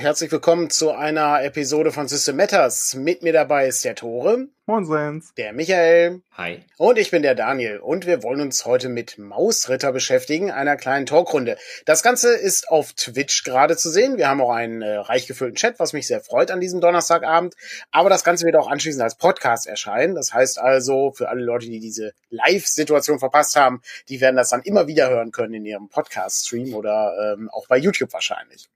und herzlich willkommen zu einer Episode von System Matters. Mit mir dabei ist der Tore. Moin Sens. Der Michael. Hi. Und ich bin der Daniel. Und wir wollen uns heute mit Mausritter beschäftigen, einer kleinen Talkrunde. Das Ganze ist auf Twitch gerade zu sehen. Wir haben auch einen äh, reich gefüllten Chat, was mich sehr freut an diesem Donnerstagabend. Aber das Ganze wird auch anschließend als Podcast erscheinen. Das heißt also, für alle Leute, die diese Live-Situation verpasst haben, die werden das dann immer wieder hören können in ihrem Podcast-Stream oder ähm, auch bei YouTube wahrscheinlich.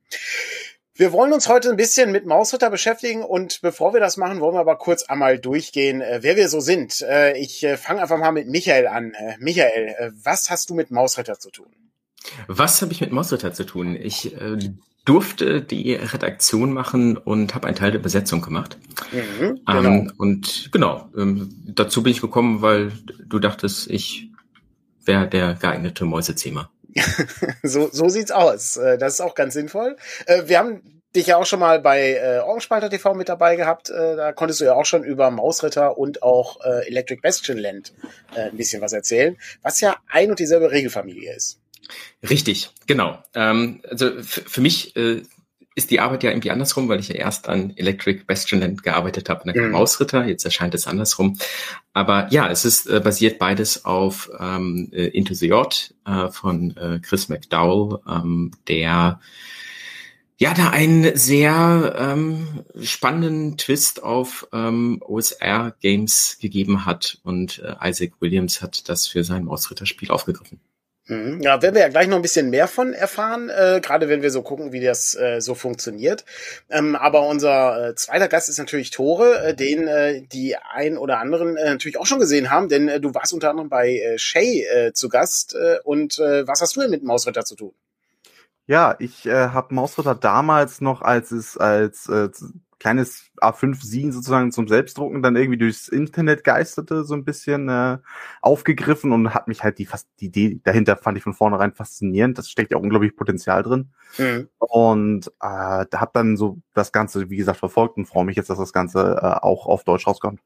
Wir wollen uns heute ein bisschen mit Mausritter beschäftigen und bevor wir das machen, wollen wir aber kurz einmal durchgehen, äh, wer wir so sind. Äh, ich äh, fange einfach mal mit Michael an. Michael, was hast du mit Mausritter zu tun? Was habe ich mit Mausritter zu tun? Ich durfte die Redaktion machen und habe einen Teil der Besetzung gemacht. Mhm, genau. Ähm, und genau, ähm, dazu bin ich gekommen, weil du dachtest, ich wäre der geeignete Mäusezähmer. so, so sieht's aus. Äh, das ist auch ganz sinnvoll. Äh, wir haben dich ja auch schon mal bei äh, Augenspalter TV mit dabei gehabt. Äh, da konntest du ja auch schon über Mausritter und auch äh, Electric Bastion Land äh, ein bisschen was erzählen, was ja ein und dieselbe Regelfamilie ist. Richtig, genau. Ähm, also für mich äh, ist die Arbeit ja irgendwie andersrum, weil ich ja erst an Electric Bastionland gearbeitet habe, dann kam mhm. Mausritter, jetzt erscheint es andersrum. Aber ja, es ist äh, basiert beides auf ähm, äh, Into the Yacht äh, von äh, Chris McDowell, ähm, der ja da einen sehr ähm, spannenden Twist auf ähm, OSR Games gegeben hat und äh, Isaac Williams hat das für sein Mausritter-Spiel aufgegriffen. Mhm. Ja, werden wir ja gleich noch ein bisschen mehr von erfahren, äh, gerade wenn wir so gucken, wie das äh, so funktioniert. Ähm, aber unser äh, zweiter Gast ist natürlich Tore, äh, den äh, die ein oder anderen äh, natürlich auch schon gesehen haben, denn äh, du warst unter anderem bei äh, Shay äh, zu Gast. Äh, und äh, was hast du denn mit Mausritter zu tun? Ja, ich äh, habe Mausritter damals noch, als es als äh, kleines A5-Sin sozusagen zum Selbstdrucken dann irgendwie durchs Internet geisterte, so ein bisschen äh, aufgegriffen und hat mich halt die fast die Idee dahinter fand ich von vornherein faszinierend. Das steckt ja unglaublich Potenzial drin. Mhm. Und äh, da hab dann so das Ganze, wie gesagt, verfolgt und freue mich jetzt, dass das Ganze äh, auch auf Deutsch rauskommt.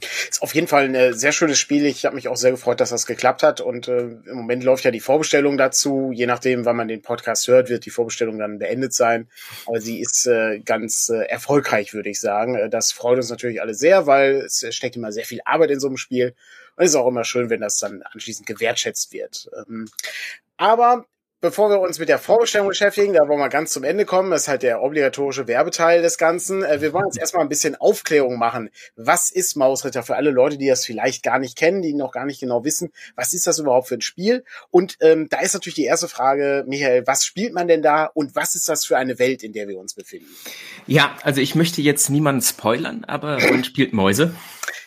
Ist auf jeden Fall ein sehr schönes Spiel. Ich habe mich auch sehr gefreut, dass das geklappt hat. Und äh, im Moment läuft ja die Vorbestellung dazu. Je nachdem, wann man den Podcast hört, wird die Vorbestellung dann beendet sein. Aber sie ist äh, ganz äh, erfolgreich, würde ich sagen. Äh, das freut uns natürlich alle sehr, weil es steckt immer sehr viel Arbeit in so einem Spiel. Und es ist auch immer schön, wenn das dann anschließend gewertschätzt wird. Ähm, aber Bevor wir uns mit der Vorbestellung beschäftigen, da wollen wir ganz zum Ende kommen, das ist halt der obligatorische Werbeteil des Ganzen. Äh, wir wollen jetzt erstmal ein bisschen Aufklärung machen. Was ist Mausritter für alle Leute, die das vielleicht gar nicht kennen, die noch gar nicht genau wissen, was ist das überhaupt für ein Spiel? Und ähm, da ist natürlich die erste Frage, Michael, was spielt man denn da und was ist das für eine Welt, in der wir uns befinden? Ja, also ich möchte jetzt niemanden spoilern, aber man spielt Mäuse.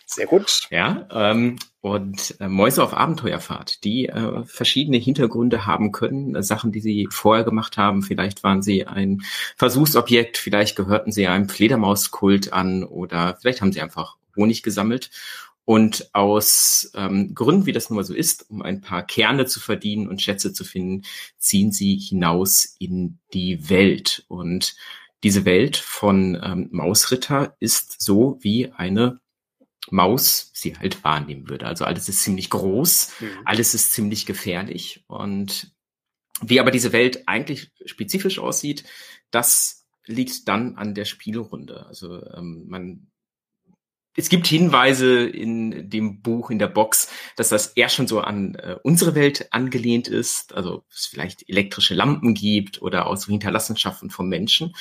Sehr gut. Ja, ähm, und äh, Mäuse auf Abenteuerfahrt, die äh, verschiedene Hintergründe haben können, äh, Sachen, die sie vorher gemacht haben. Vielleicht waren sie ein Versuchsobjekt, vielleicht gehörten sie einem Fledermauskult an oder vielleicht haben sie einfach Honig gesammelt. Und aus ähm, Gründen, wie das nun mal so ist, um ein paar Kerne zu verdienen und Schätze zu finden, ziehen sie hinaus in die Welt. Und diese Welt von ähm, Mausritter ist so wie eine Maus sie halt wahrnehmen würde. Also alles ist ziemlich groß, mhm. alles ist ziemlich gefährlich und wie aber diese Welt eigentlich spezifisch aussieht, das liegt dann an der Spielrunde. Also ähm, man es gibt Hinweise in dem Buch, in der Box, dass das eher schon so an äh, unsere Welt angelehnt ist, also es vielleicht elektrische Lampen gibt oder auch so Hinterlassenschaften vom Menschen.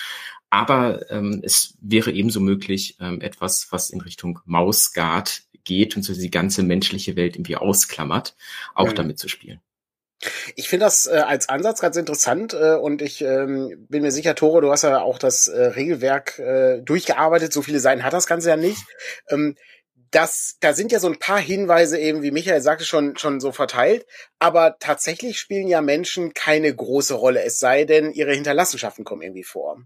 Aber ähm, es wäre ebenso möglich, ähm, etwas, was in Richtung Mausguard geht und so die ganze menschliche Welt irgendwie ausklammert, auch mhm. damit zu spielen. Ich finde das äh, als Ansatz ganz interessant äh, und ich ähm, bin mir sicher, Tore, du hast ja auch das äh, Regelwerk äh, durchgearbeitet. So viele Seiten hat das Ganze ja nicht. Ähm, das, da sind ja so ein paar Hinweise eben, wie Michael sagte, schon, schon so verteilt. Aber tatsächlich spielen ja Menschen keine große Rolle, es sei denn, ihre Hinterlassenschaften kommen irgendwie vor.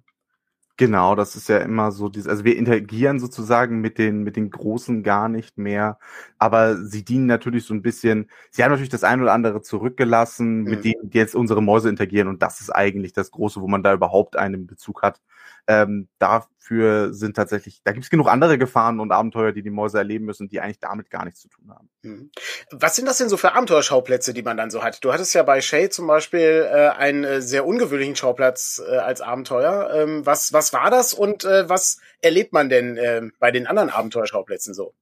Genau, das ist ja immer so, dieses, also wir interagieren sozusagen mit den, mit den Großen gar nicht mehr, aber sie dienen natürlich so ein bisschen, sie haben natürlich das ein oder andere zurückgelassen, mhm. mit denen jetzt unsere Mäuse interagieren und das ist eigentlich das Große, wo man da überhaupt einen Bezug hat. Ähm, dafür sind tatsächlich, da gibt es genug andere Gefahren und Abenteuer, die die Mäuse erleben müssen, die eigentlich damit gar nichts zu tun haben. Mhm. Was sind das denn so für Abenteuerschauplätze, die man dann so hat? Du hattest ja bei Shay zum Beispiel äh, einen äh, sehr ungewöhnlichen Schauplatz äh, als Abenteuer. Ähm, was, was war das und äh, was erlebt man denn äh, bei den anderen Abenteuerschauplätzen so?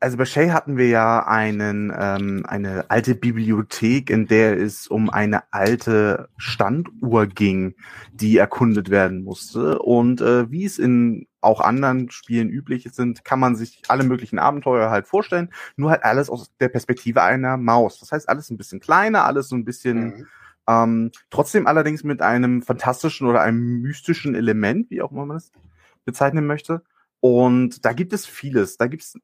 Also bei Shay hatten wir ja einen, ähm, eine alte Bibliothek, in der es um eine alte Standuhr ging, die erkundet werden musste. Und äh, wie es in auch anderen Spielen üblich sind, kann man sich alle möglichen Abenteuer halt vorstellen, nur halt alles aus der Perspektive einer Maus. Das heißt, alles ein bisschen kleiner, alles so ein bisschen mhm. ähm, trotzdem allerdings mit einem fantastischen oder einem mystischen Element, wie auch immer man es bezeichnen möchte. Und da gibt es vieles. Da gibt es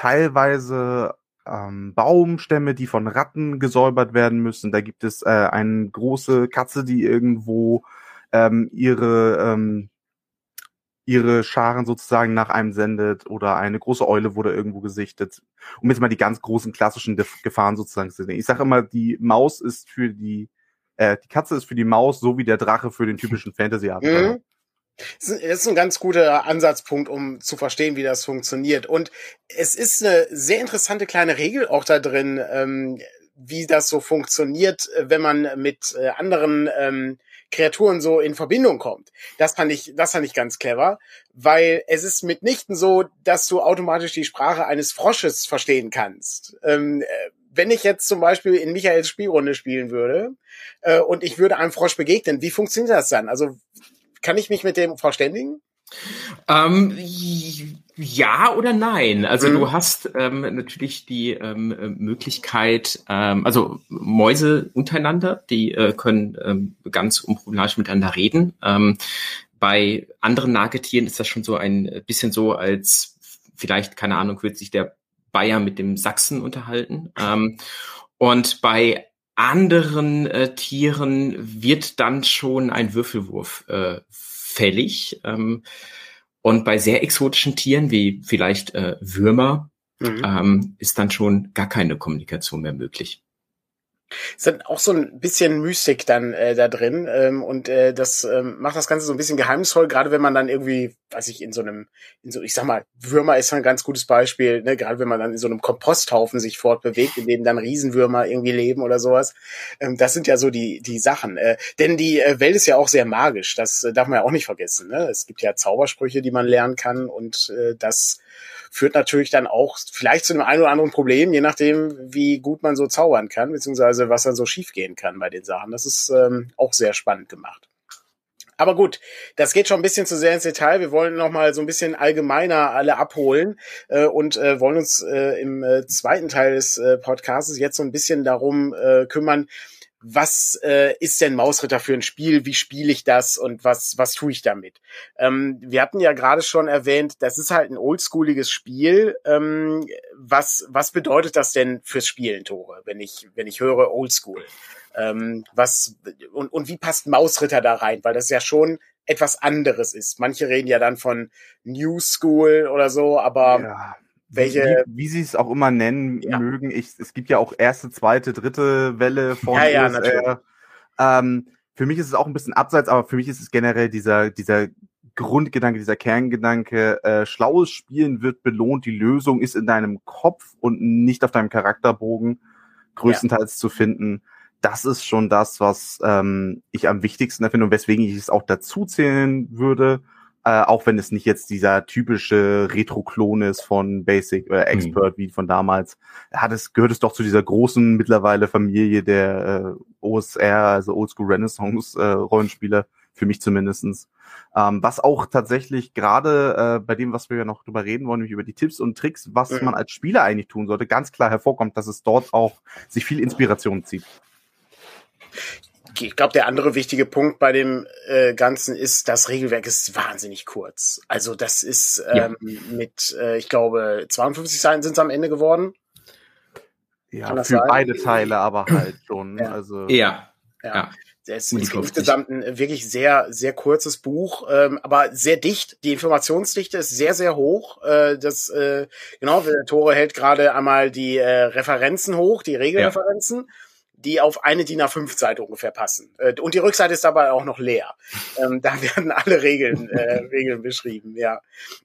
teilweise ähm, Baumstämme, die von Ratten gesäubert werden müssen. Da gibt es äh, eine große Katze, die irgendwo ähm, ihre ähm, ihre Scharen sozusagen nach einem sendet oder eine große Eule wurde irgendwo gesichtet. Um jetzt mal die ganz großen klassischen Gefahren sozusagen zu sehen. Ich sage immer, die Maus ist für die, äh, die Katze ist für die Maus so wie der Drache für den typischen Fantasy-Abenteuer. Mhm. Das ist ein ganz guter Ansatzpunkt, um zu verstehen, wie das funktioniert. Und es ist eine sehr interessante kleine Regel auch da drin, ähm, wie das so funktioniert, wenn man mit äh, anderen ähm, Kreaturen so in Verbindung kommt. Das fand ich, das fand ich ganz clever, weil es ist mitnichten so, dass du automatisch die Sprache eines Frosches verstehen kannst. Ähm, äh, wenn ich jetzt zum Beispiel in Michaels Spielrunde spielen würde äh, und ich würde einem Frosch begegnen, wie funktioniert das dann? Also kann ich mich mit dem verständigen? Ähm, ja oder nein. Also mhm. du hast ähm, natürlich die ähm, Möglichkeit, ähm, also Mäuse untereinander, die äh, können ähm, ganz unproblematisch miteinander reden. Ähm, bei anderen Nagetieren ist das schon so ein bisschen so, als vielleicht, keine Ahnung, wird sich der Bayer mit dem Sachsen unterhalten. Ähm, und bei anderen äh, Tieren wird dann schon ein Würfelwurf äh, fällig. Ähm, und bei sehr exotischen Tieren wie vielleicht äh, Würmer mhm. ähm, ist dann schon gar keine Kommunikation mehr möglich. Ist auch so ein bisschen Mystik dann äh, da drin ähm, und äh, das ähm, macht das Ganze so ein bisschen geheimnisvoll, gerade wenn man dann irgendwie, weiß ich, in so einem, in so, ich sag mal, Würmer ist ein ganz gutes Beispiel, ne? gerade wenn man dann in so einem Komposthaufen sich fortbewegt, in dem dann Riesenwürmer irgendwie leben oder sowas. Ähm, das sind ja so die die Sachen. Äh, denn die äh, Welt ist ja auch sehr magisch, das äh, darf man ja auch nicht vergessen. Ne? Es gibt ja Zaubersprüche, die man lernen kann und äh, das führt natürlich dann auch vielleicht zu einem ein oder anderen Problem, je nachdem, wie gut man so zaubern kann, beziehungsweise was dann so schiefgehen kann bei den Sachen. Das ist ähm, auch sehr spannend gemacht. Aber gut, das geht schon ein bisschen zu sehr ins Detail. Wir wollen noch mal so ein bisschen allgemeiner alle abholen äh, und äh, wollen uns äh, im äh, zweiten Teil des äh, Podcasts jetzt so ein bisschen darum äh, kümmern, was äh, ist denn Mausritter für ein Spiel, wie spiele ich das und was, was tue ich damit? Ähm, wir hatten ja gerade schon erwähnt, das ist halt ein oldschooliges Spiel. Ähm, was, was bedeutet das denn fürs Spielen, Tore, wenn ich, wenn ich höre Oldschool? Ähm, was, und, und wie passt Mausritter da rein? Weil das ja schon etwas anderes ist. Manche reden ja dann von New School oder so, aber ja welche wie, wie sie es auch immer nennen ja. mögen. Ich, es gibt ja auch erste, zweite, dritte Welle von ja, ja, USR. Ähm, für mich ist es auch ein bisschen abseits, aber für mich ist es generell dieser dieser Grundgedanke, dieser Kerngedanke, äh, schlaues Spielen wird belohnt, die Lösung ist in deinem Kopf und nicht auf deinem Charakterbogen größtenteils ja. zu finden. Das ist schon das, was ähm, ich am wichtigsten finde und weswegen ich es auch dazu zählen würde äh, auch wenn es nicht jetzt dieser typische Retro-Klon ist von Basic oder äh, Expert mhm. wie von damals, hat es, gehört es doch zu dieser großen mittlerweile Familie der äh, OSR, also Oldschool Renaissance äh, Rollenspieler, für mich zumindestens. Ähm, was auch tatsächlich gerade äh, bei dem, was wir ja noch drüber reden wollen, nämlich über die Tipps und Tricks, was mhm. man als Spieler eigentlich tun sollte, ganz klar hervorkommt, dass es dort auch sich viel Inspiration zieht ich glaube, der andere wichtige Punkt bei dem äh, Ganzen ist, das Regelwerk ist wahnsinnig kurz. Also das ist ähm, ja. mit, äh, ich glaube, 52 Seiten sind es am Ende geworden. Ja, für sein? beide Teile aber halt schon. Ja. Also ja. ja. ja. Es ist insgesamt ein wirklich sehr, sehr kurzes Buch, ähm, aber sehr dicht. Die Informationsdichte ist sehr, sehr hoch. Äh, das, äh, genau, Tore hält gerade einmal die äh, Referenzen hoch, die Regelreferenzen. Ja die auf eine DIN A5-Seite ungefähr passen. Äh, und die Rückseite ist dabei auch noch leer. Ähm, da werden alle Regeln, äh, Regeln beschrieben, ja.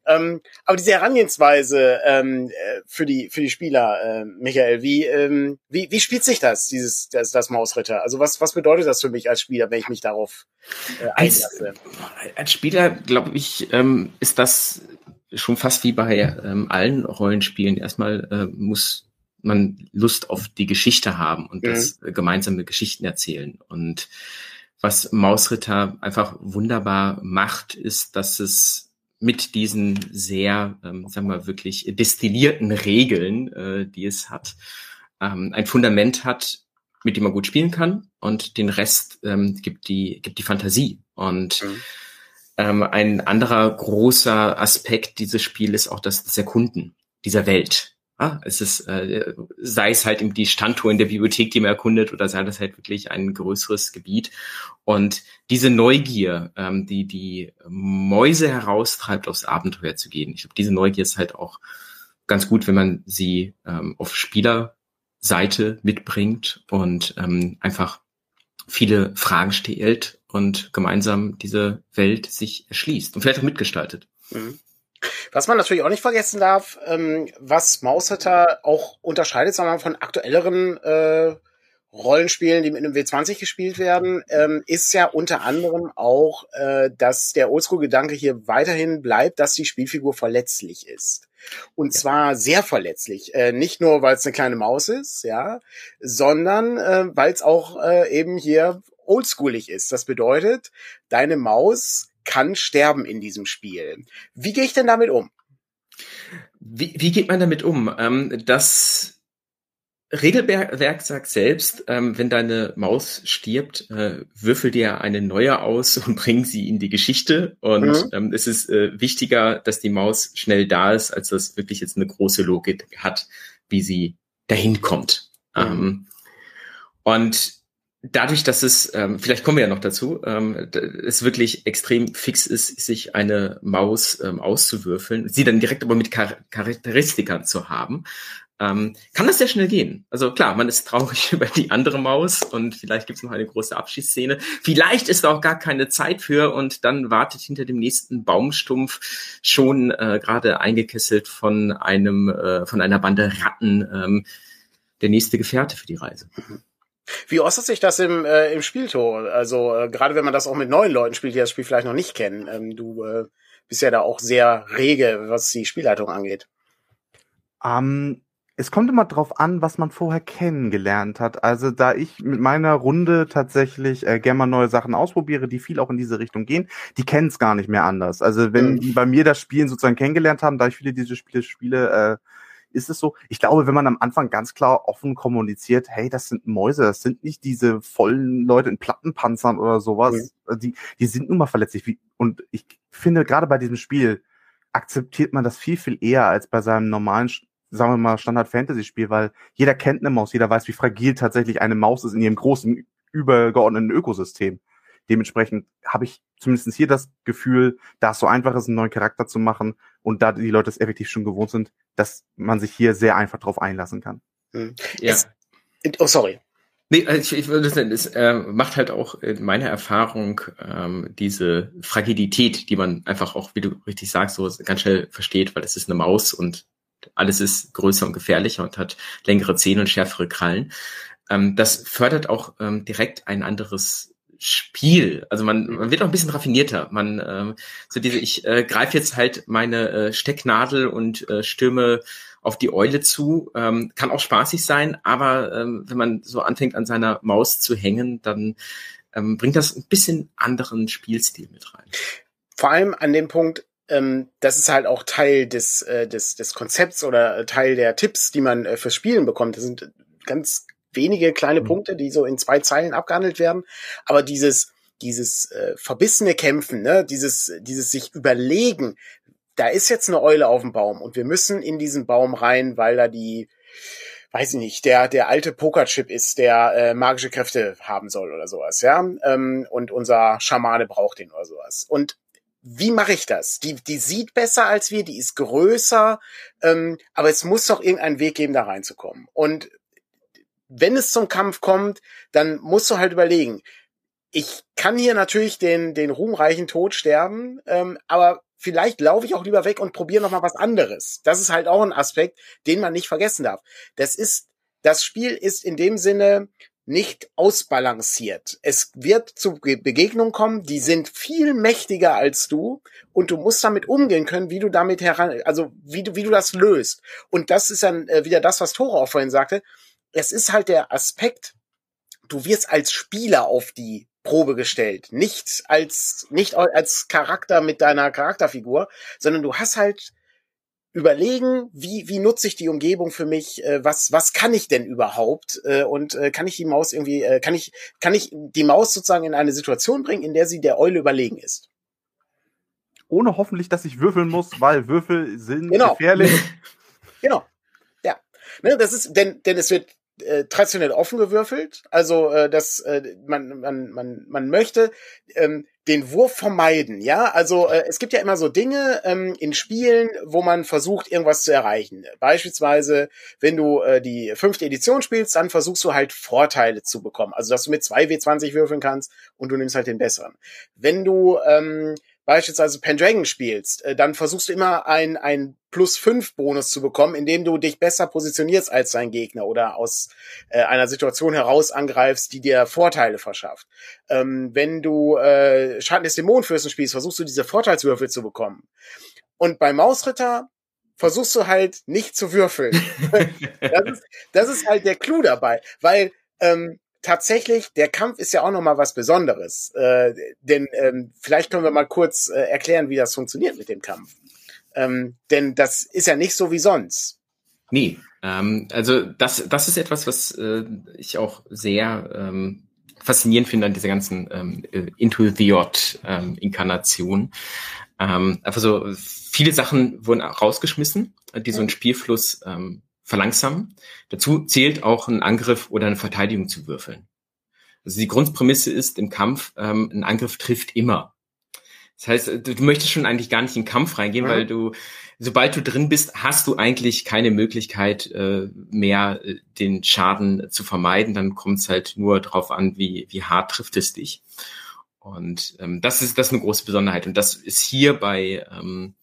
Ähm, aber diese Herangehensweise ähm, äh, für die für die Spieler, äh, Michael, wie, ähm, wie wie spielt sich das, dieses das, das Mausritter? Also was was bedeutet das für mich als Spieler, wenn ich mich darauf äh, einlasse? Als, als Spieler, glaube ich, ähm, ist das schon fast wie bei ähm, allen Rollenspielen. Erstmal äh, muss man Lust auf die Geschichte haben und mhm. das äh, gemeinsame Geschichten erzählen. Und was Mausritter einfach wunderbar macht, ist, dass es mit diesen sehr, ähm, sagen wir wirklich destillierten Regeln, äh, die es hat, ähm, ein Fundament hat, mit dem man gut spielen kann und den Rest ähm, gibt die gibt die Fantasie und mhm. ähm, ein anderer großer Aspekt dieses Spiels ist auch das, das Erkunden dieser Welt. Ah, es ist, äh, sei es halt die Standtour in der Bibliothek, die man erkundet, oder sei das halt wirklich ein größeres Gebiet. Und diese Neugier, ähm, die die Mäuse heraustreibt, aufs Abenteuer zu gehen. Ich glaube, diese Neugier ist halt auch ganz gut, wenn man sie ähm, auf Spielerseite mitbringt und ähm, einfach viele Fragen stellt und gemeinsam diese Welt sich erschließt und vielleicht auch mitgestaltet. Mhm. Was man natürlich auch nicht vergessen darf, ähm, was Mausritter auch unterscheidet, sagen wir mal, von aktuelleren äh, Rollenspielen, die mit einem W20 gespielt werden, ähm, ist ja unter anderem auch, äh, dass der Oldschool-Gedanke hier weiterhin bleibt, dass die Spielfigur verletzlich ist. Und ja. zwar sehr verletzlich. Äh, nicht nur, weil es eine kleine Maus ist, ja, sondern äh, weil es auch äh, eben hier oldschoolig ist. Das bedeutet, deine Maus kann sterben in diesem Spiel. Wie gehe ich denn damit um? Wie, wie geht man damit um? Ähm, das Regelwerk sagt selbst, ähm, wenn deine Maus stirbt, äh, würfel dir eine neue aus und bring sie in die Geschichte. Und mhm. ähm, es ist äh, wichtiger, dass die Maus schnell da ist, als dass wirklich jetzt eine große Logik hat, wie sie dahin kommt. Mhm. Ähm, und dadurch, dass es, ähm, vielleicht kommen wir ja noch dazu, ähm, es wirklich extrem fix ist, sich eine Maus ähm, auszuwürfeln, sie dann direkt aber mit Char Charakteristika zu haben, ähm, kann das sehr schnell gehen. Also klar, man ist traurig über die andere Maus und vielleicht gibt es noch eine große Abschiedsszene. Vielleicht ist da auch gar keine Zeit für und dann wartet hinter dem nächsten Baumstumpf schon äh, gerade eingekesselt von einem, äh, von einer Bande Ratten ähm, der nächste Gefährte für die Reise. Mhm. Wie äußert sich das im, äh, im Spieltor? Also äh, gerade wenn man das auch mit neuen Leuten spielt, die das Spiel vielleicht noch nicht kennen. Ähm, du äh, bist ja da auch sehr rege, was die Spielleitung angeht. Ähm, es kommt immer drauf an, was man vorher kennengelernt hat. Also da ich mit meiner Runde tatsächlich äh, gerne mal neue Sachen ausprobiere, die viel auch in diese Richtung gehen, die kennen es gar nicht mehr anders. Also wenn mhm. die bei mir das Spielen sozusagen kennengelernt haben, da ich viele diese Spiele spiele, äh, ist es so. Ich glaube, wenn man am Anfang ganz klar offen kommuniziert, hey, das sind Mäuse, das sind nicht diese vollen Leute in Plattenpanzern oder sowas, mhm. die, die sind nun mal verletzlich. Und ich finde, gerade bei diesem Spiel akzeptiert man das viel, viel eher als bei seinem normalen, sagen wir mal, Standard-Fantasy-Spiel, weil jeder kennt eine Maus, jeder weiß, wie fragil tatsächlich eine Maus ist in ihrem großen, übergeordneten Ökosystem. Dementsprechend habe ich zumindest hier das Gefühl, da es so einfach ist, einen neuen Charakter zu machen und da die Leute es effektiv schon gewohnt sind, dass man sich hier sehr einfach drauf einlassen kann. Hm. Ja. Es, oh, sorry. Nee, also ich, ich würde sagen, es äh, macht halt auch in meiner Erfahrung ähm, diese Fragilität, die man einfach auch, wie du richtig sagst, so ganz schnell versteht, weil es ist eine Maus und alles ist größer und gefährlicher und hat längere Zähne und schärfere Krallen. Ähm, das fördert auch ähm, direkt ein anderes Spiel. Also man, man wird auch ein bisschen raffinierter. Man ähm, so diese, ich äh, greife jetzt halt meine äh, Stecknadel und äh, stürme auf die Eule zu. Ähm, kann auch spaßig sein, aber ähm, wenn man so anfängt an seiner Maus zu hängen, dann ähm, bringt das ein bisschen anderen Spielstil mit rein. Vor allem an dem Punkt, ähm, das ist halt auch Teil des, äh, des, des Konzepts oder Teil der Tipps, die man äh, fürs Spielen bekommt. Das sind ganz wenige kleine mhm. Punkte, die so in zwei Zeilen abgehandelt werden. Aber dieses, dieses äh, verbissene Kämpfen, ne, dieses, dieses sich überlegen, da ist jetzt eine Eule auf dem Baum und wir müssen in diesen Baum rein, weil da die, weiß ich nicht, der, der alte Pokerchip ist, der äh, magische Kräfte haben soll oder sowas, ja. Ähm, und unser Schamane braucht den oder sowas. Und wie mache ich das? Die, die sieht besser als wir, die ist größer, ähm, aber es muss doch irgendeinen Weg geben, da reinzukommen. Und wenn es zum Kampf kommt, dann musst du halt überlegen, ich kann hier natürlich den, den ruhmreichen Tod sterben, ähm, aber vielleicht laufe ich auch lieber weg und probiere noch mal was anderes. Das ist halt auch ein Aspekt, den man nicht vergessen darf. Das ist, das Spiel ist in dem Sinne nicht ausbalanciert. Es wird zu Begegnungen kommen, die sind viel mächtiger als du und du musst damit umgehen können, wie du damit heran, also wie du, wie du das löst. Und das ist dann äh, wieder das, was Tore auch vorhin sagte. Es ist halt der Aspekt, du wirst als Spieler auf die Probe gestellt, nicht als, nicht als Charakter mit deiner Charakterfigur, sondern du hast halt überlegen, wie, wie nutze ich die Umgebung für mich, äh, was, was kann ich denn überhaupt äh, und äh, kann ich die Maus irgendwie, äh, kann ich, kann ich die Maus sozusagen in eine Situation bringen, in der sie der Eule überlegen ist. Ohne hoffentlich, dass ich würfeln muss, weil Würfel sind genau. gefährlich. genau. Ja. Ne, das ist, denn, denn es wird äh, traditionell offen gewürfelt. Also äh, dass äh, man, man, man, man möchte ähm, den Wurf vermeiden, ja. Also äh, es gibt ja immer so Dinge ähm, in Spielen, wo man versucht, irgendwas zu erreichen. Beispielsweise, wenn du äh, die fünfte Edition spielst, dann versuchst du halt Vorteile zu bekommen. Also dass du mit zwei W20 würfeln kannst und du nimmst halt den besseren. Wenn du ähm, beispielsweise Pendragon spielst, äh, dann versuchst du immer ein, ein plus fünf Bonus zu bekommen, indem du dich besser positionierst als dein Gegner oder aus äh, einer Situation heraus angreifst, die dir Vorteile verschafft. Ähm, wenn du äh, Schatten des Dämonenfürsten spielst, versuchst du diese Vorteilswürfel zu bekommen. Und bei Mausritter versuchst du halt nicht zu würfeln. das, ist, das ist halt der Clou dabei, weil ähm, tatsächlich, der Kampf ist ja auch noch mal was Besonderes. Äh, denn ähm, vielleicht können wir mal kurz äh, erklären, wie das funktioniert mit dem Kampf. Ähm, denn das ist ja nicht so wie sonst. Nee, ähm, also das, das ist etwas, was äh, ich auch sehr ähm, faszinierend finde an dieser ganzen ähm, äh, Into the Odd ähm, Inkarnation. Ähm, einfach so viele Sachen wurden rausgeschmissen, die so einen Spielfluss ähm, verlangsamen. Dazu zählt auch ein Angriff oder eine Verteidigung zu würfeln. Also die Grundprämisse ist im Kampf, ähm, ein Angriff trifft immer. Das heißt, du, du möchtest schon eigentlich gar nicht in den Kampf reingehen, mhm. weil du, sobald du drin bist, hast du eigentlich keine Möglichkeit äh, mehr, äh, den Schaden zu vermeiden. Dann kommt es halt nur darauf an, wie, wie hart trifft es dich. Und ähm, das ist das ist eine große Besonderheit. Und das ist hier bei ähm,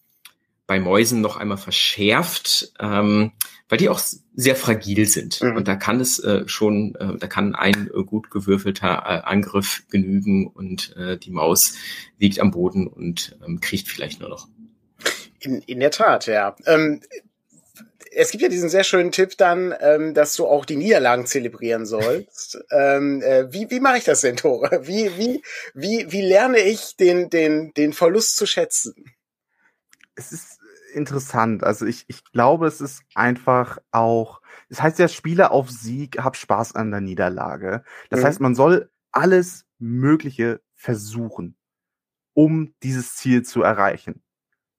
bei Mäusen noch einmal verschärft, ähm, weil die auch sehr fragil sind. Mhm. Und da kann es äh, schon, äh, da kann ein äh, gut gewürfelter äh, Angriff genügen und äh, die Maus liegt am Boden und ähm, kriecht vielleicht nur noch. In, in der Tat, ja. Ähm, es gibt ja diesen sehr schönen Tipp dann, ähm, dass du auch die Niederlagen zelebrieren sollst. ähm, äh, wie wie mache ich das denn, Tore? Wie, wie, wie, wie lerne ich den, den, den Verlust zu schätzen? Es ist interessant. Also ich, ich glaube, es ist einfach auch, es das heißt ja, Spiele auf Sieg, hab Spaß an der Niederlage. Das mhm. heißt, man soll alles Mögliche versuchen, um dieses Ziel zu erreichen.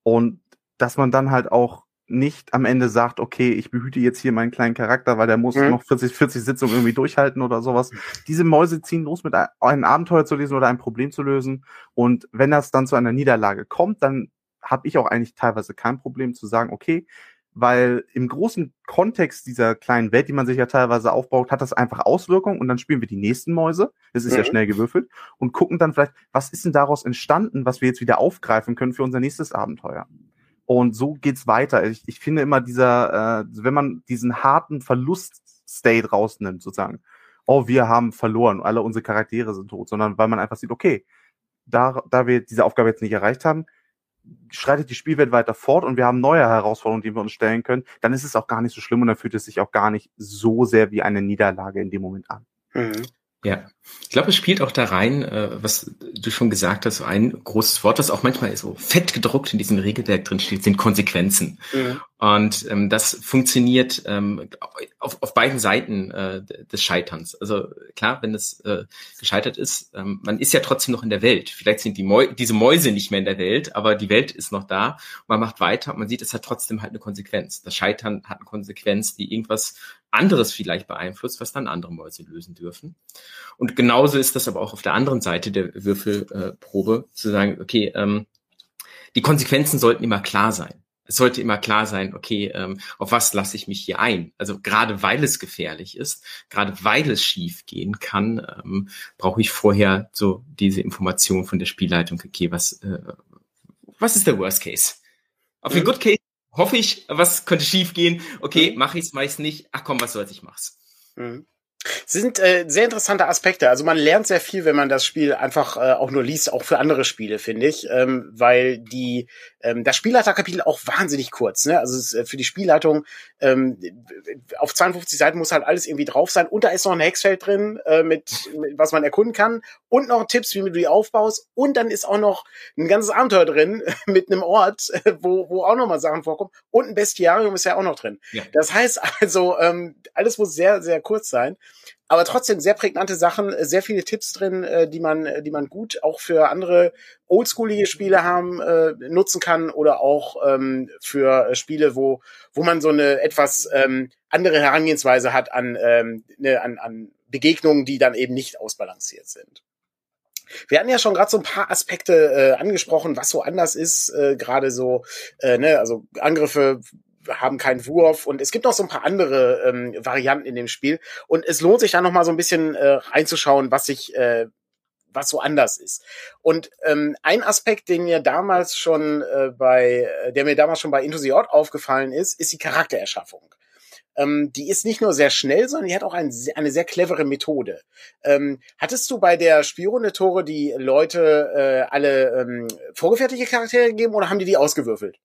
Und dass man dann halt auch nicht am Ende sagt, okay, ich behüte jetzt hier meinen kleinen Charakter, weil der muss mhm. noch 40, 40 Sitzungen irgendwie durchhalten oder sowas. Diese Mäuse ziehen los, mit einem Abenteuer zu lesen oder ein Problem zu lösen. Und wenn das dann zu einer Niederlage kommt, dann habe ich auch eigentlich teilweise kein Problem zu sagen, okay, weil im großen Kontext dieser kleinen Welt, die man sich ja teilweise aufbaut, hat das einfach Auswirkungen und dann spielen wir die nächsten Mäuse, das ist mhm. ja schnell gewürfelt, und gucken dann vielleicht, was ist denn daraus entstanden, was wir jetzt wieder aufgreifen können für unser nächstes Abenteuer. Und so geht's weiter. Ich, ich finde immer dieser, äh, wenn man diesen harten Verlust-State rausnimmt, sozusagen, oh, wir haben verloren, alle unsere Charaktere sind tot, sondern weil man einfach sieht, okay, da, da wir diese Aufgabe jetzt nicht erreicht haben, schreitet die Spielwelt weiter fort und wir haben neue Herausforderungen, die wir uns stellen können, dann ist es auch gar nicht so schlimm und dann fühlt es sich auch gar nicht so sehr wie eine Niederlage in dem Moment an. Mhm. Ja, ich glaube, es spielt auch da rein, äh, was du schon gesagt hast, so ein großes Wort, das auch manchmal so fett gedruckt in diesem Regelwerk drin steht, sind Konsequenzen. Mhm. Und ähm, das funktioniert ähm, auf, auf beiden Seiten äh, des Scheiterns. Also klar, wenn es äh, gescheitert ist, ähm, man ist ja trotzdem noch in der Welt. Vielleicht sind die Mäu diese Mäuse nicht mehr in der Welt, aber die Welt ist noch da. Man macht weiter und man sieht, es hat trotzdem halt eine Konsequenz. Das Scheitern hat eine Konsequenz, die irgendwas anderes vielleicht beeinflusst, was dann andere Mäuse lösen dürfen. Und genauso ist das aber auch auf der anderen Seite der Würfelprobe, äh, zu sagen, okay, ähm, die Konsequenzen sollten immer klar sein. Es sollte immer klar sein, okay, ähm, auf was lasse ich mich hier ein? Also gerade weil es gefährlich ist, gerade weil es schief gehen kann, ähm, brauche ich vorher so diese Information von der Spielleitung, okay, was, äh, was ist der Worst Case? Auf den Good Case hoffe ich, was könnte schief gehen? Okay, mhm. mache ich es meist nicht. Ach komm, was soll's, ich mach's. Mhm sind äh, sehr interessante Aspekte. Also man lernt sehr viel, wenn man das Spiel einfach äh, auch nur liest, auch für andere Spiele, finde ich, ähm, weil die ähm, das Spielleiterkapitel auch wahnsinnig kurz. Ne? Also es, äh, für die Spielleitung ähm, auf 52 Seiten muss halt alles irgendwie drauf sein. Und da ist noch ein Hexfeld drin, äh, mit, mit was man erkunden kann und noch Tipps, wie du die aufbaust. Und dann ist auch noch ein ganzes Abenteuer drin mit einem Ort, wo wo auch noch mal Sachen vorkommen. Und ein Bestiarium ist ja auch noch drin. Ja. Das heißt also, ähm, alles muss sehr sehr kurz sein aber trotzdem sehr prägnante Sachen, sehr viele Tipps drin, äh, die man, die man gut auch für andere oldschoolige Spiele haben äh, nutzen kann oder auch ähm, für Spiele, wo wo man so eine etwas ähm, andere Herangehensweise hat an, ähm, ne, an an Begegnungen, die dann eben nicht ausbalanciert sind. Wir hatten ja schon gerade so ein paar Aspekte äh, angesprochen, was so anders ist, äh, gerade so, äh, ne, also Angriffe haben keinen Wurf und es gibt noch so ein paar andere ähm, Varianten in dem Spiel und es lohnt sich da noch mal so ein bisschen äh, reinzuschauen, was sich äh, was so anders ist. Und ähm, ein Aspekt, den mir damals schon äh, bei, äh, der mir damals schon bei Into the Odd aufgefallen ist, ist die Charaktererschaffung. Ähm, die ist nicht nur sehr schnell, sondern die hat auch ein, eine sehr clevere Methode. Ähm, hattest du bei der Spielrunde Tore die Leute äh, alle ähm, vorgefertigte Charaktere gegeben oder haben die die ausgewürfelt?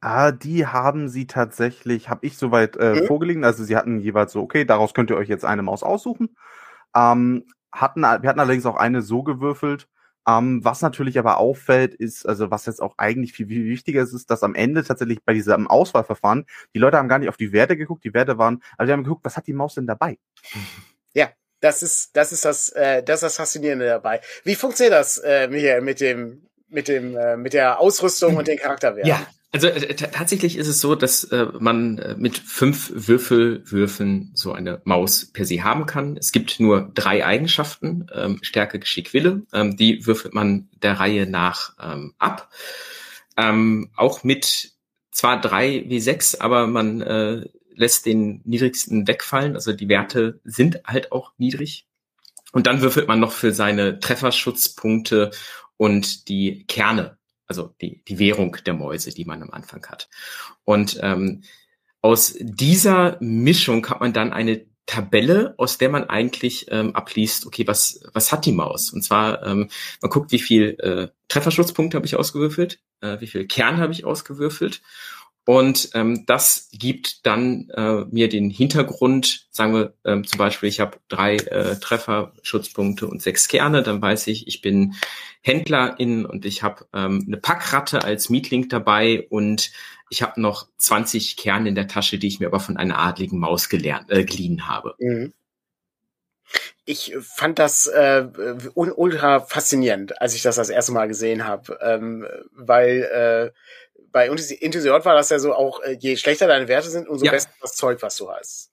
Ah, die haben sie tatsächlich, habe ich soweit äh, mhm. vorgelegen. Also sie hatten jeweils so, okay, daraus könnt ihr euch jetzt eine Maus aussuchen. Ähm, hatten, wir hatten allerdings auch eine so gewürfelt. Ähm, was natürlich aber auffällt, ist, also was jetzt auch eigentlich viel, viel wichtiger ist, ist, dass am Ende tatsächlich bei diesem Auswahlverfahren, die Leute haben gar nicht auf die Werte geguckt, die Werte waren, also die haben geguckt, was hat die Maus denn dabei? Ja, das ist, das ist das, äh, das ist das Faszinierende dabei. Wie funktioniert das, äh, Michael, mit dem, mit dem, äh, mit der Ausrüstung und den Charakterwerten? Ja, also äh, tatsächlich ist es so, dass äh, man äh, mit fünf Würfelwürfeln so eine Maus per se haben kann. Es gibt nur drei Eigenschaften, ähm, Stärke, Geschick, Wille. Ähm, die würfelt man der Reihe nach ähm, ab. Ähm, auch mit zwar drei wie sechs, aber man äh, lässt den niedrigsten wegfallen. Also die Werte sind halt auch niedrig. Und dann würfelt man noch für seine Trefferschutzpunkte und die Kerne also die, die Währung der Mäuse, die man am Anfang hat. Und ähm, aus dieser Mischung hat man dann eine Tabelle, aus der man eigentlich ähm, abliest, okay, was, was hat die Maus? Und zwar, ähm, man guckt, wie viel äh, Trefferschutzpunkte habe ich ausgewürfelt, äh, wie viel Kern habe ich ausgewürfelt und ähm, das gibt dann äh, mir den Hintergrund, sagen wir ähm, zum Beispiel, ich habe drei äh, Treffer, Schutzpunkte und sechs Kerne, dann weiß ich, ich bin Händlerin und ich habe ähm, eine Packratte als Mietling dabei und ich habe noch 20 Kerne in der Tasche, die ich mir aber von einer adligen Maus gelernt, äh, geliehen habe. Mhm. Ich fand das äh, ultra faszinierend, als ich das das erste Mal gesehen habe, ähm, weil äh, bei Intrusion war das ja so auch, äh, je schlechter deine Werte sind, umso ja. besser das Zeug, was du hast.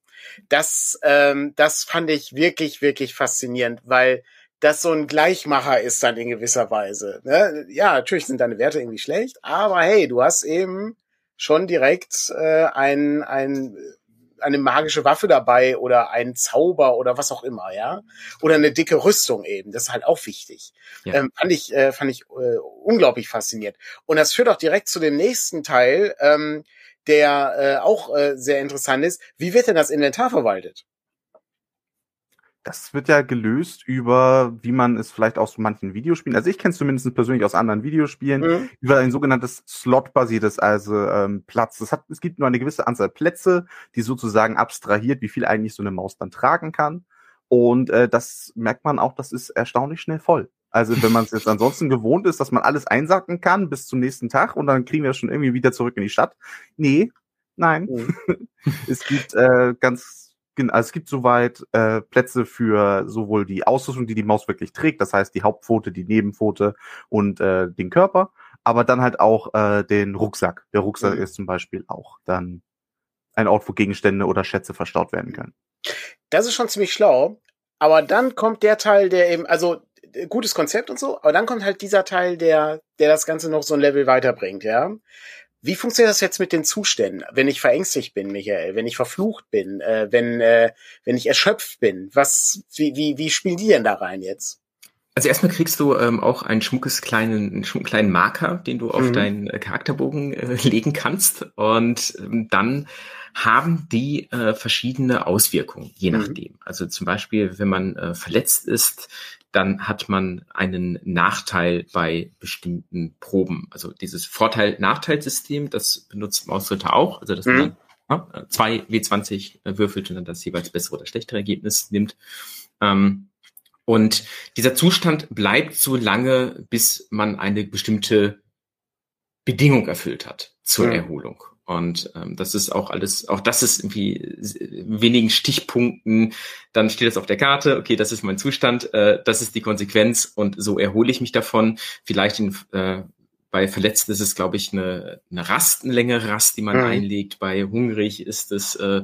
Das, ähm, das fand ich wirklich, wirklich faszinierend, weil das so ein Gleichmacher ist dann in gewisser Weise. Ne? Ja, natürlich sind deine Werte irgendwie schlecht, aber hey, du hast eben schon direkt äh, ein, ein eine magische Waffe dabei oder ein Zauber oder was auch immer, ja. Oder eine dicke Rüstung eben. Das ist halt auch wichtig. Ja. Ähm, fand ich, äh, fand ich äh, unglaublich faszinierend. Und das führt auch direkt zu dem nächsten Teil, ähm, der äh, auch äh, sehr interessant ist. Wie wird denn das Inventar verwaltet? Das wird ja gelöst über, wie man es vielleicht aus manchen Videospielen, also ich kenne es zumindest persönlich aus anderen Videospielen, mhm. über ein sogenanntes Slot-basiertes, also ähm, Platz. Es, hat, es gibt nur eine gewisse Anzahl Plätze, die sozusagen abstrahiert, wie viel eigentlich so eine Maus dann tragen kann. Und äh, das merkt man auch, das ist erstaunlich schnell voll. Also wenn man es jetzt ansonsten gewohnt ist, dass man alles einsacken kann bis zum nächsten Tag und dann kriegen wir schon irgendwie wieder zurück in die Stadt. Nee, nein. Mhm. es gibt äh, ganz also es gibt soweit äh, Plätze für sowohl die Ausrüstung, die die Maus wirklich trägt, das heißt die Hauptpfote, die Nebenpfote und äh, den Körper, aber dann halt auch äh, den Rucksack. Der Rucksack mhm. ist zum Beispiel auch dann ein Ort, wo Gegenstände oder Schätze verstaut werden können. Das ist schon ziemlich schlau, aber dann kommt der Teil, der eben, also gutes Konzept und so, aber dann kommt halt dieser Teil, der, der das Ganze noch so ein Level weiterbringt, ja. Wie funktioniert das jetzt mit den Zuständen? Wenn ich verängstigt bin, Michael, wenn ich verflucht bin, äh, wenn, äh, wenn ich erschöpft bin, was, wie, wie, wie spielen die denn da rein jetzt? Also erstmal kriegst du ähm, auch einen schmuckes kleinen, einen schmucken kleinen Marker, den du auf mhm. deinen äh, Charakterbogen äh, legen kannst. Und ähm, dann haben die äh, verschiedene Auswirkungen, je mhm. nachdem. Also zum Beispiel, wenn man äh, verletzt ist, dann hat man einen Nachteil bei bestimmten Proben. Also dieses Vorteil-Nachteil-System, das benutzt Mausritter auch, also dass mhm. man ja, zwei W20 würfelt und dann das jeweils bessere oder schlechtere Ergebnis nimmt. Ähm, und dieser Zustand bleibt so lange, bis man eine bestimmte Bedingung erfüllt hat zur ja. Erholung. Und ähm, das ist auch alles, auch das ist irgendwie wenigen Stichpunkten. Dann steht es auf der Karte, okay, das ist mein Zustand, äh, das ist die Konsequenz und so erhole ich mich davon. Vielleicht in, äh, bei Verletzten ist es, glaube ich, eine, eine Rast, eine längere Rast, die man mhm. einlegt. Bei Hungrig ist es, äh,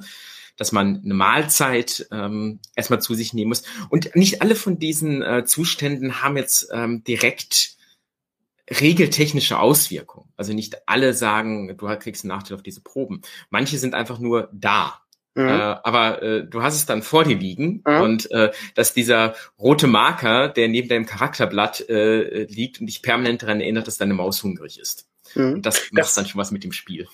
dass man eine Mahlzeit ähm, erstmal zu sich nehmen muss. Und nicht alle von diesen äh, Zuständen haben jetzt ähm, direkt regeltechnische Auswirkungen. Also nicht alle sagen, du kriegst einen Nachteil auf diese Proben. Manche sind einfach nur da. Mhm. Äh, aber äh, du hast es dann vor dir liegen mhm. und äh, dass dieser rote Marker, der neben deinem Charakterblatt äh, liegt und dich permanent daran erinnert, dass deine Maus hungrig ist. Mhm. Und das macht das, dann schon was mit dem Spiel.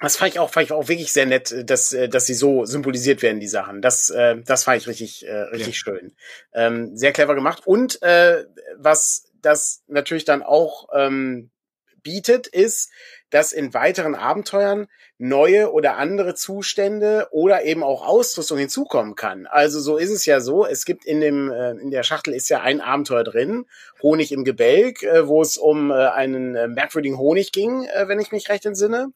Das fand ich auch, fand ich auch wirklich sehr nett, dass, dass sie so symbolisiert werden, die Sachen. Das, äh, das fand ich richtig, äh, richtig ja. schön. Ähm, sehr clever gemacht. Und äh, was das natürlich dann auch ähm, bietet, ist, dass in weiteren Abenteuern neue oder andere Zustände oder eben auch Ausrüstung hinzukommen kann. Also so ist es ja so, es gibt in dem äh, in der Schachtel ist ja ein Abenteuer drin, Honig im Gebälk, äh, wo es um äh, einen äh, merkwürdigen Honig ging, äh, wenn ich mich recht entsinne.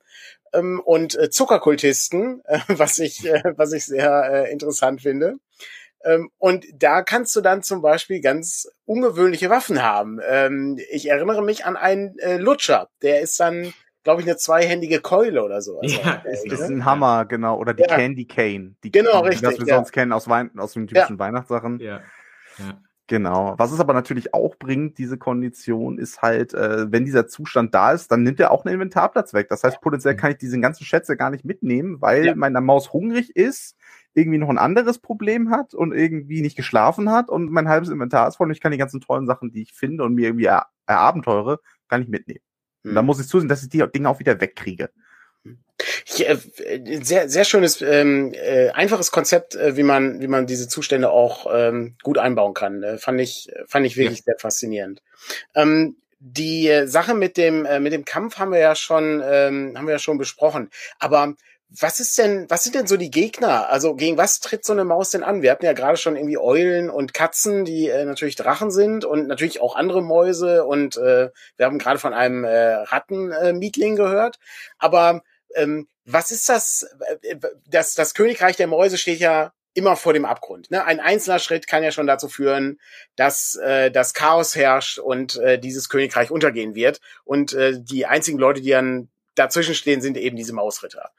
Ähm, und äh, Zuckerkultisten, äh, was ich äh, was ich sehr äh, interessant finde. Ähm, und da kannst du dann zum Beispiel ganz ungewöhnliche Waffen haben. Ähm, ich erinnere mich an einen äh, Lutscher, der ist dann, glaube ich, eine zweihändige Keule oder so. Ja, ist, ist ein Hammer, genau. Oder die ja. Candy Cane. Die, genau, richtig. Das wir ja. sonst kennen aus, Wein aus den typischen ja. Weihnachtssachen. Ja. ja. Genau. Was es aber natürlich auch bringt, diese Kondition, ist halt, äh, wenn dieser Zustand da ist, dann nimmt er auch einen Inventarplatz weg. Das heißt, potenziell kann ich diese ganzen Schätze gar nicht mitnehmen, weil ja. meine Maus hungrig ist, irgendwie noch ein anderes Problem hat und irgendwie nicht geschlafen hat und mein halbes Inventar ist voll und ich kann die ganzen tollen Sachen, die ich finde und mir irgendwie er erabenteuere, gar nicht mitnehmen. Mhm. Und dann muss ich zusehen, dass ich die Dinge auch wieder wegkriege. Ich, äh, sehr, sehr schönes, ähm, äh, einfaches Konzept, äh, wie man, wie man diese Zustände auch ähm, gut einbauen kann. Äh, fand ich, fand ich wirklich ja. sehr faszinierend. Ähm, die Sache mit dem, äh, mit dem Kampf haben wir ja schon, ähm, haben wir ja schon besprochen. Aber was ist denn, was sind denn so die Gegner? Also gegen was tritt so eine Maus denn an? Wir hatten ja gerade schon irgendwie Eulen und Katzen, die äh, natürlich Drachen sind und natürlich auch andere Mäuse und äh, wir haben gerade von einem äh, Rattenmietling äh, gehört. Aber ähm, was ist das? Äh, das? Das Königreich der Mäuse steht ja immer vor dem Abgrund. Ne? Ein einzelner Schritt kann ja schon dazu führen, dass äh, das Chaos herrscht und äh, dieses Königreich untergehen wird. Und äh, die einzigen Leute, die dann dazwischen stehen, sind eben diese Mausritter.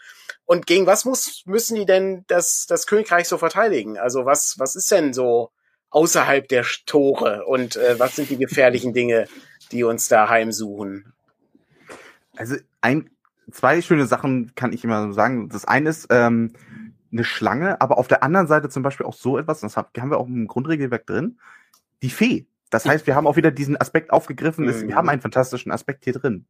Und gegen was muss, müssen die denn das, das Königreich so verteidigen? Also was, was ist denn so außerhalb der Tore und äh, was sind die gefährlichen Dinge, die uns da heimsuchen? Also ein, zwei schöne Sachen kann ich immer sagen. Das eine ist ähm, eine Schlange, aber auf der anderen Seite zum Beispiel auch so etwas, das haben wir auch im Grundregelwerk drin, die Fee. Das heißt, wir haben auch wieder diesen Aspekt aufgegriffen, mhm. wir haben einen fantastischen Aspekt hier drin.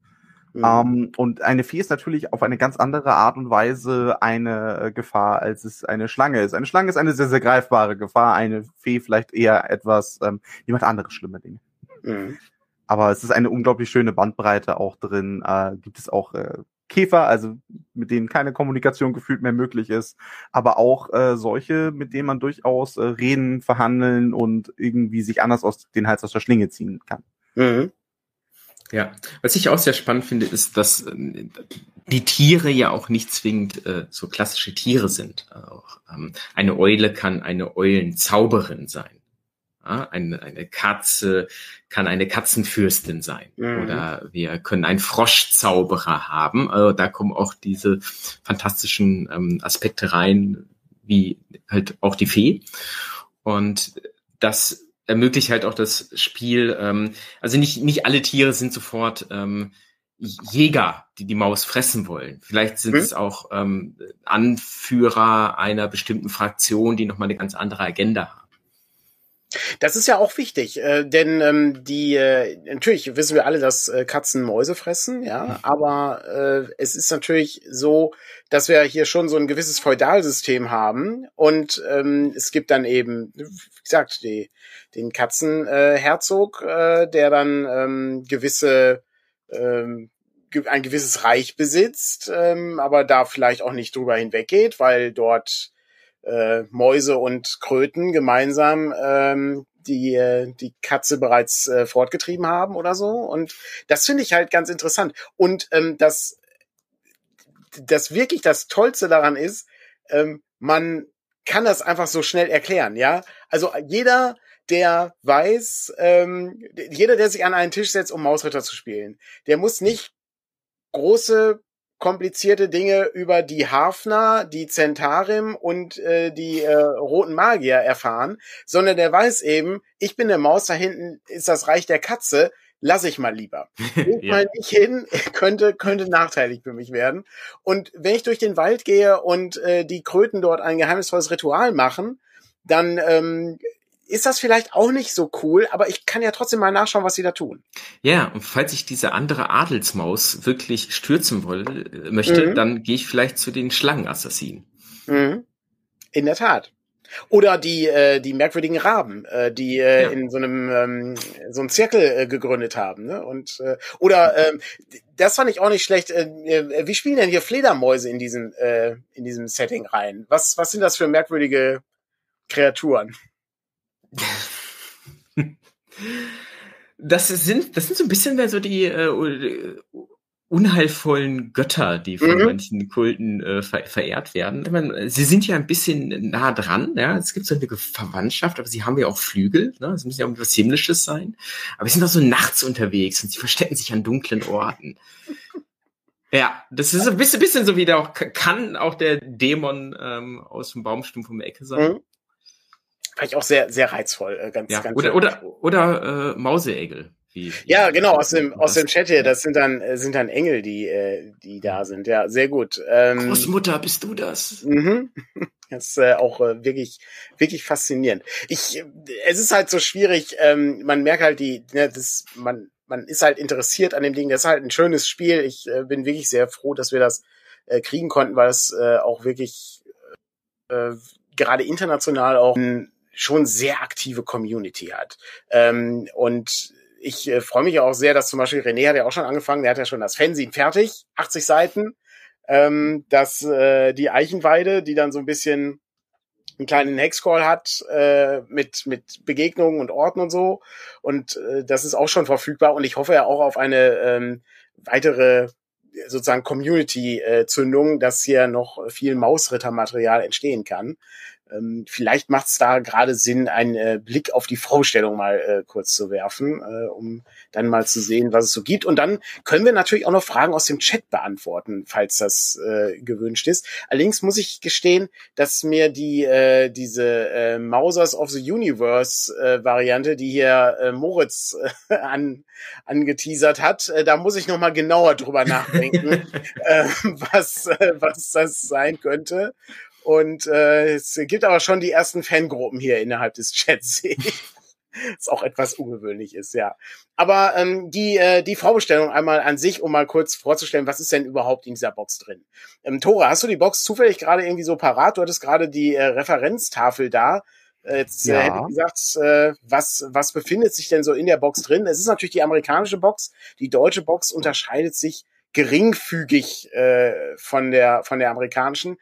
Mhm. Ähm, und eine Vieh ist natürlich auf eine ganz andere Art und Weise eine Gefahr, als es eine Schlange ist. Eine Schlange ist eine sehr, sehr greifbare Gefahr, eine Fee vielleicht eher etwas, ähm, die macht andere schlimme Dinge. Mhm. Aber es ist eine unglaublich schöne Bandbreite auch drin. Äh, gibt es auch äh, Käfer, also mit denen keine Kommunikation gefühlt mehr möglich ist, aber auch äh, solche, mit denen man durchaus äh, reden, verhandeln und irgendwie sich anders aus den Hals aus der Schlinge ziehen kann. Mhm. Ja, was ich auch sehr spannend finde, ist, dass äh, die Tiere ja auch nicht zwingend äh, so klassische Tiere sind. Auch, ähm, eine Eule kann eine Eulenzauberin sein. Ja, eine, eine Katze kann eine Katzenfürstin sein. Mhm. Oder wir können einen Froschzauberer haben. Also da kommen auch diese fantastischen ähm, Aspekte rein, wie halt auch die Fee. Und das ermöglicht halt auch das Spiel, ähm, also nicht, nicht alle Tiere sind sofort ähm, Jäger, die die Maus fressen wollen. Vielleicht sind hm? es auch ähm, Anführer einer bestimmten Fraktion, die nochmal eine ganz andere Agenda haben. Das ist ja auch wichtig, äh, denn ähm, die äh, natürlich wissen wir alle, dass äh, Katzen Mäuse fressen, ja, aber äh, es ist natürlich so, dass wir hier schon so ein gewisses Feudalsystem haben und ähm, es gibt dann eben, wie gesagt, die, den Katzenherzog, äh, äh, der dann ähm, gewisse ähm, ein gewisses Reich besitzt, ähm, aber da vielleicht auch nicht drüber hinweggeht, weil dort äh, Mäuse und Kröten gemeinsam ähm, die äh, die Katze bereits äh, fortgetrieben haben oder so. Und das finde ich halt ganz interessant. Und ähm, das das wirklich das Tollste daran ist ähm, man kann das einfach so schnell erklären ja? Also jeder der weiß ähm, jeder der sich an einen Tisch setzt um Mausritter zu spielen der muss nicht große komplizierte Dinge über die Hafner, die Zentarim und äh, die äh, roten Magier erfahren, sondern der weiß eben, ich bin der Maus, da hinten ist das Reich der Katze, lass ich mal lieber. Ich ja. mal nicht hin, könnte, könnte nachteilig für mich werden. Und wenn ich durch den Wald gehe und äh, die Kröten dort ein geheimnisvolles Ritual machen, dann ähm, ist das vielleicht auch nicht so cool, aber ich kann ja trotzdem mal nachschauen, was sie da tun. Ja, und falls ich diese andere Adelsmaus wirklich stürzen wolle, äh, möchte, mhm. dann gehe ich vielleicht zu den Schlangenassassinen. Mhm. In der Tat. Oder die äh, die merkwürdigen Raben, äh, die äh, ja. in so einem ähm, so einem Zirkel äh, gegründet haben, ne? Und äh, oder äh, das fand ich auch nicht schlecht. Äh, äh, wie spielen denn hier Fledermäuse in diesem äh, in diesem Setting rein? Was was sind das für merkwürdige Kreaturen? Das sind, das sind so ein bisschen mehr so die äh, unheilvollen Götter, die von mhm. manchen Kulten äh, ver verehrt werden. Meine, sie sind ja ein bisschen nah dran, ja. Es gibt so eine Verwandtschaft, aber sie haben ja auch Flügel, ne? Es muss ja auch etwas Himmlisches sein. Aber sie sind auch so nachts unterwegs und sie verstecken sich an dunklen Orten. Ja, das ist ein bisschen, bisschen so wie der auch, kann auch der Dämon ähm, aus dem Baumstumpf um die Ecke sein. Mhm. Fand ich auch sehr, sehr reizvoll. Äh, ganz, ja, ganz oder, oder, oder äh, Mauseegel. Wie, ja, genau, aus dem, aus dem Chat hier, das sind dann, äh, sind dann Engel, die, äh, die da sind. Ja, sehr gut. Ähm, Großmutter, bist du das? Mhm. Das ist äh, auch äh, wirklich, wirklich faszinierend. Ich, es ist halt so schwierig, ähm, man merkt halt die, ne, das, man, man ist halt interessiert an dem Ding. Das ist halt ein schönes Spiel. Ich äh, bin wirklich sehr froh, dass wir das äh, kriegen konnten, weil es äh, auch wirklich äh, gerade international auch ein schon sehr aktive Community hat. Ähm, und ich äh, freue mich auch sehr, dass zum Beispiel René hat ja auch schon angefangen, der hat ja schon das Fanzine fertig, 80 Seiten. Ähm, dass äh, die Eichenweide, die dann so ein bisschen einen kleinen Hexcall hat äh, mit mit Begegnungen und Orten und so und äh, das ist auch schon verfügbar und ich hoffe ja auch auf eine ähm, weitere sozusagen Community-Zündung, dass hier noch viel Mausrittermaterial entstehen kann. Ähm, vielleicht macht es da gerade Sinn, einen äh, Blick auf die Vorstellung mal äh, kurz zu werfen, äh, um dann mal zu sehen, was es so gibt. Und dann können wir natürlich auch noch Fragen aus dem Chat beantworten, falls das äh, gewünscht ist. Allerdings muss ich gestehen, dass mir die äh, diese äh, Mausers of the Universe äh, Variante, die hier äh, Moritz äh, an, angeteasert hat, äh, da muss ich noch mal genauer drüber nachdenken, äh, was äh, was das sein könnte. Und äh, es gibt aber schon die ersten Fangruppen hier innerhalb des Chats. Was auch etwas ungewöhnlich ist, ja. Aber ähm, die, äh, die Vorbestellung einmal an sich, um mal kurz vorzustellen, was ist denn überhaupt in dieser Box drin? Ähm, Tore, hast du die Box zufällig gerade irgendwie so parat? Du hattest gerade die äh, Referenztafel da. Äh, jetzt äh, ja. hätte ich gesagt, äh, was, was befindet sich denn so in der Box drin? Es ist natürlich die amerikanische Box. Die deutsche Box unterscheidet sich geringfügig äh, von der von der amerikanischen.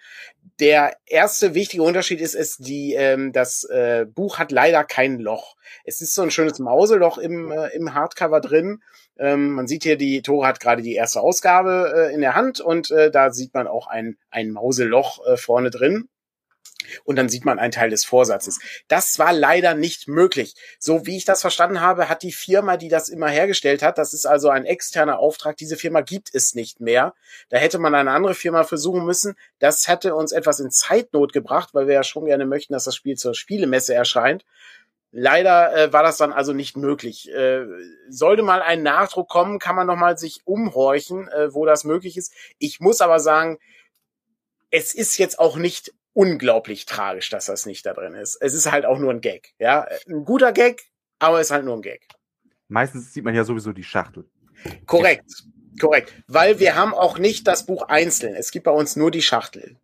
Der erste wichtige Unterschied ist, ist die ähm, das äh, Buch hat leider kein Loch. Es ist so ein schönes Mauseloch im äh, im Hardcover drin. Ähm, man sieht hier, die Tore hat gerade die erste Ausgabe äh, in der Hand und äh, da sieht man auch ein ein Mauseloch äh, vorne drin und dann sieht man einen Teil des Vorsatzes. Das war leider nicht möglich. So wie ich das verstanden habe, hat die Firma, die das immer hergestellt hat, das ist also ein externer Auftrag, diese Firma gibt es nicht mehr. Da hätte man eine andere Firma versuchen müssen. Das hätte uns etwas in Zeitnot gebracht, weil wir ja schon gerne möchten, dass das Spiel zur Spielemesse erscheint. Leider äh, war das dann also nicht möglich. Äh, sollte mal ein Nachdruck kommen, kann man noch mal sich umhorchen, äh, wo das möglich ist. Ich muss aber sagen, es ist jetzt auch nicht unglaublich tragisch, dass das nicht da drin ist. Es ist halt auch nur ein Gag. Ja, ein guter Gag, aber es ist halt nur ein Gag. Meistens sieht man ja sowieso die Schachtel. Korrekt, korrekt. Weil wir haben auch nicht das Buch einzeln. Es gibt bei uns nur die Schachtel.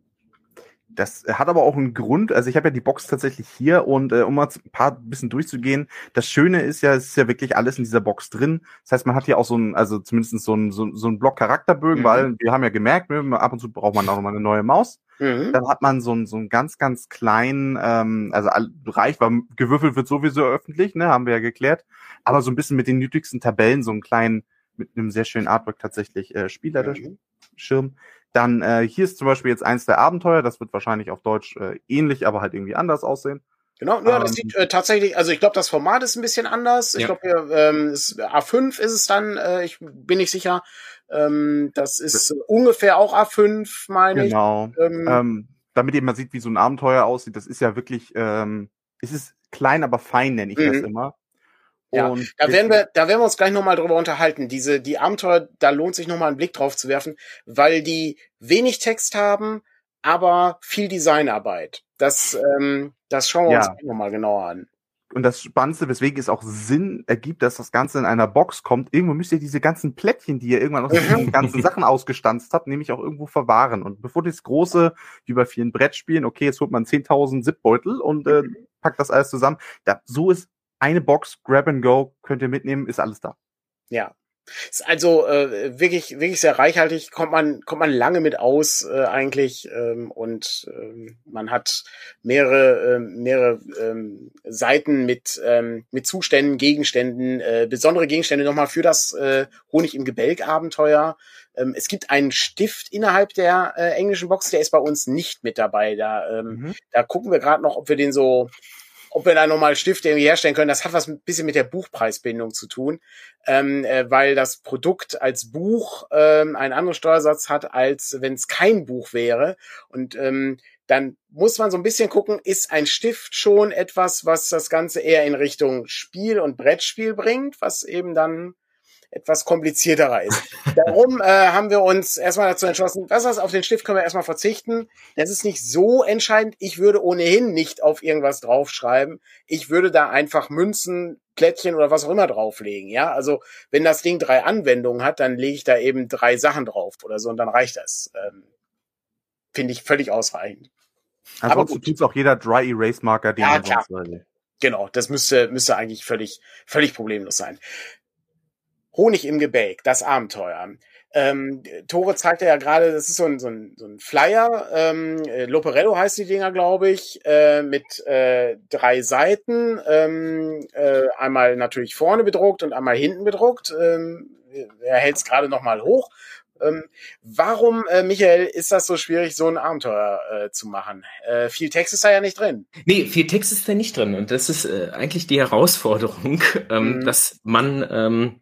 Das hat aber auch einen Grund. Also ich habe ja die Box tatsächlich hier und äh, um mal ein paar bisschen durchzugehen, das Schöne ist ja, es ist ja wirklich alles in dieser Box drin. Das heißt, man hat hier auch so ein, also zumindest so ein, so, so ein Block Charakterbögen, mhm. weil wir haben ja gemerkt, ne, ab und zu braucht man auch mal eine neue Maus. Mhm. Dann hat man so einen so einen ganz, ganz kleinen, ähm, also reich, weil gewürfelt wird sowieso öffentlich, ne, haben wir ja geklärt. Aber so ein bisschen mit den nötigsten Tabellen, so einen kleinen, mit einem sehr schönen Artwork tatsächlich äh, Spielerschirm. Mhm. Dann äh, hier ist zum Beispiel jetzt eins der Abenteuer, das wird wahrscheinlich auf Deutsch äh, ähnlich, aber halt irgendwie anders aussehen. Genau, ja, das ähm, sieht äh, tatsächlich, also ich glaube, das Format ist ein bisschen anders. Ich ja. glaube, ähm, A5 ist es dann, äh, ich bin nicht sicher. Ähm, das ist ja. ungefähr auch A5, meine genau. ich. Genau. Ähm, ähm, damit ihr mal sieht, wie so ein Abenteuer aussieht, das ist ja wirklich, ähm, es ist klein, aber fein, nenne ich mhm. das immer. Ja, und da werden wir, da werden wir uns gleich nochmal drüber unterhalten. Diese, die Abenteuer, da lohnt sich nochmal einen Blick drauf zu werfen, weil die wenig Text haben, aber viel Designarbeit. Das, ähm, das schauen wir ja. uns nochmal genauer an. Und das Spannendste, weswegen es auch Sinn ergibt, dass das Ganze in einer Box kommt, irgendwo müsst ihr diese ganzen Plättchen, die ihr irgendwann aus diesen ganzen Sachen ausgestanzt habt, nämlich auch irgendwo verwahren. Und bevor das große, wie bei vielen Brettspielen, okay, jetzt holt man 10.000 Zipbeutel und äh, mhm. packt das alles zusammen. Da, so ist eine Box, Grab and Go, könnt ihr mitnehmen, ist alles da. Ja. Ist also äh, wirklich wirklich sehr reichhaltig, kommt man kommt man lange mit aus äh, eigentlich ähm, und ähm, man hat mehrere äh, mehrere ähm, Seiten mit ähm, mit Zuständen, Gegenständen, äh, besondere Gegenstände nochmal für das äh, Honig im Gebälk Abenteuer. Ähm, es gibt einen Stift innerhalb der äh, englischen Box, der ist bei uns nicht mit dabei. Da ähm, mhm. da gucken wir gerade noch, ob wir den so ob wir da nochmal Stifte irgendwie herstellen können, das hat was ein bisschen mit der Buchpreisbindung zu tun, ähm, äh, weil das Produkt als Buch ähm, einen anderen Steuersatz hat, als wenn es kein Buch wäre. Und ähm, dann muss man so ein bisschen gucken, ist ein Stift schon etwas, was das Ganze eher in Richtung Spiel und Brettspiel bringt, was eben dann etwas komplizierterer ist. Darum äh, haben wir uns erstmal dazu entschlossen, das heißt, auf den Stift können wir erstmal verzichten. Das ist nicht so entscheidend. Ich würde ohnehin nicht auf irgendwas draufschreiben. Ich würde da einfach Münzen, Plättchen oder was auch immer drauflegen. Ja, also wenn das Ding drei Anwendungen hat, dann lege ich da eben drei Sachen drauf oder so und dann reicht das. Ähm, Finde ich völlig ausreichend. Ansonsten tut's auch jeder Dry Erase Marker, den ja, man klar. Genau, das müsste, müsste eigentlich völlig, völlig problemlos sein. Honig im Gebälk, das Abenteuer. Ähm, Tore zeigte ja gerade, das ist so ein, so ein, so ein Flyer, ähm, äh, Loperello heißt die Dinger, glaube ich, äh, mit äh, drei Seiten, ähm, äh, einmal natürlich vorne bedruckt und einmal hinten bedruckt. Ähm, er hält es gerade nochmal hoch. Ähm, warum, äh, Michael, ist das so schwierig, so ein Abenteuer äh, zu machen? Äh, viel Text ist da ja nicht drin. Nee, viel Text ist da nicht drin. Und das ist äh, eigentlich die Herausforderung, ähm, mhm. dass man ähm,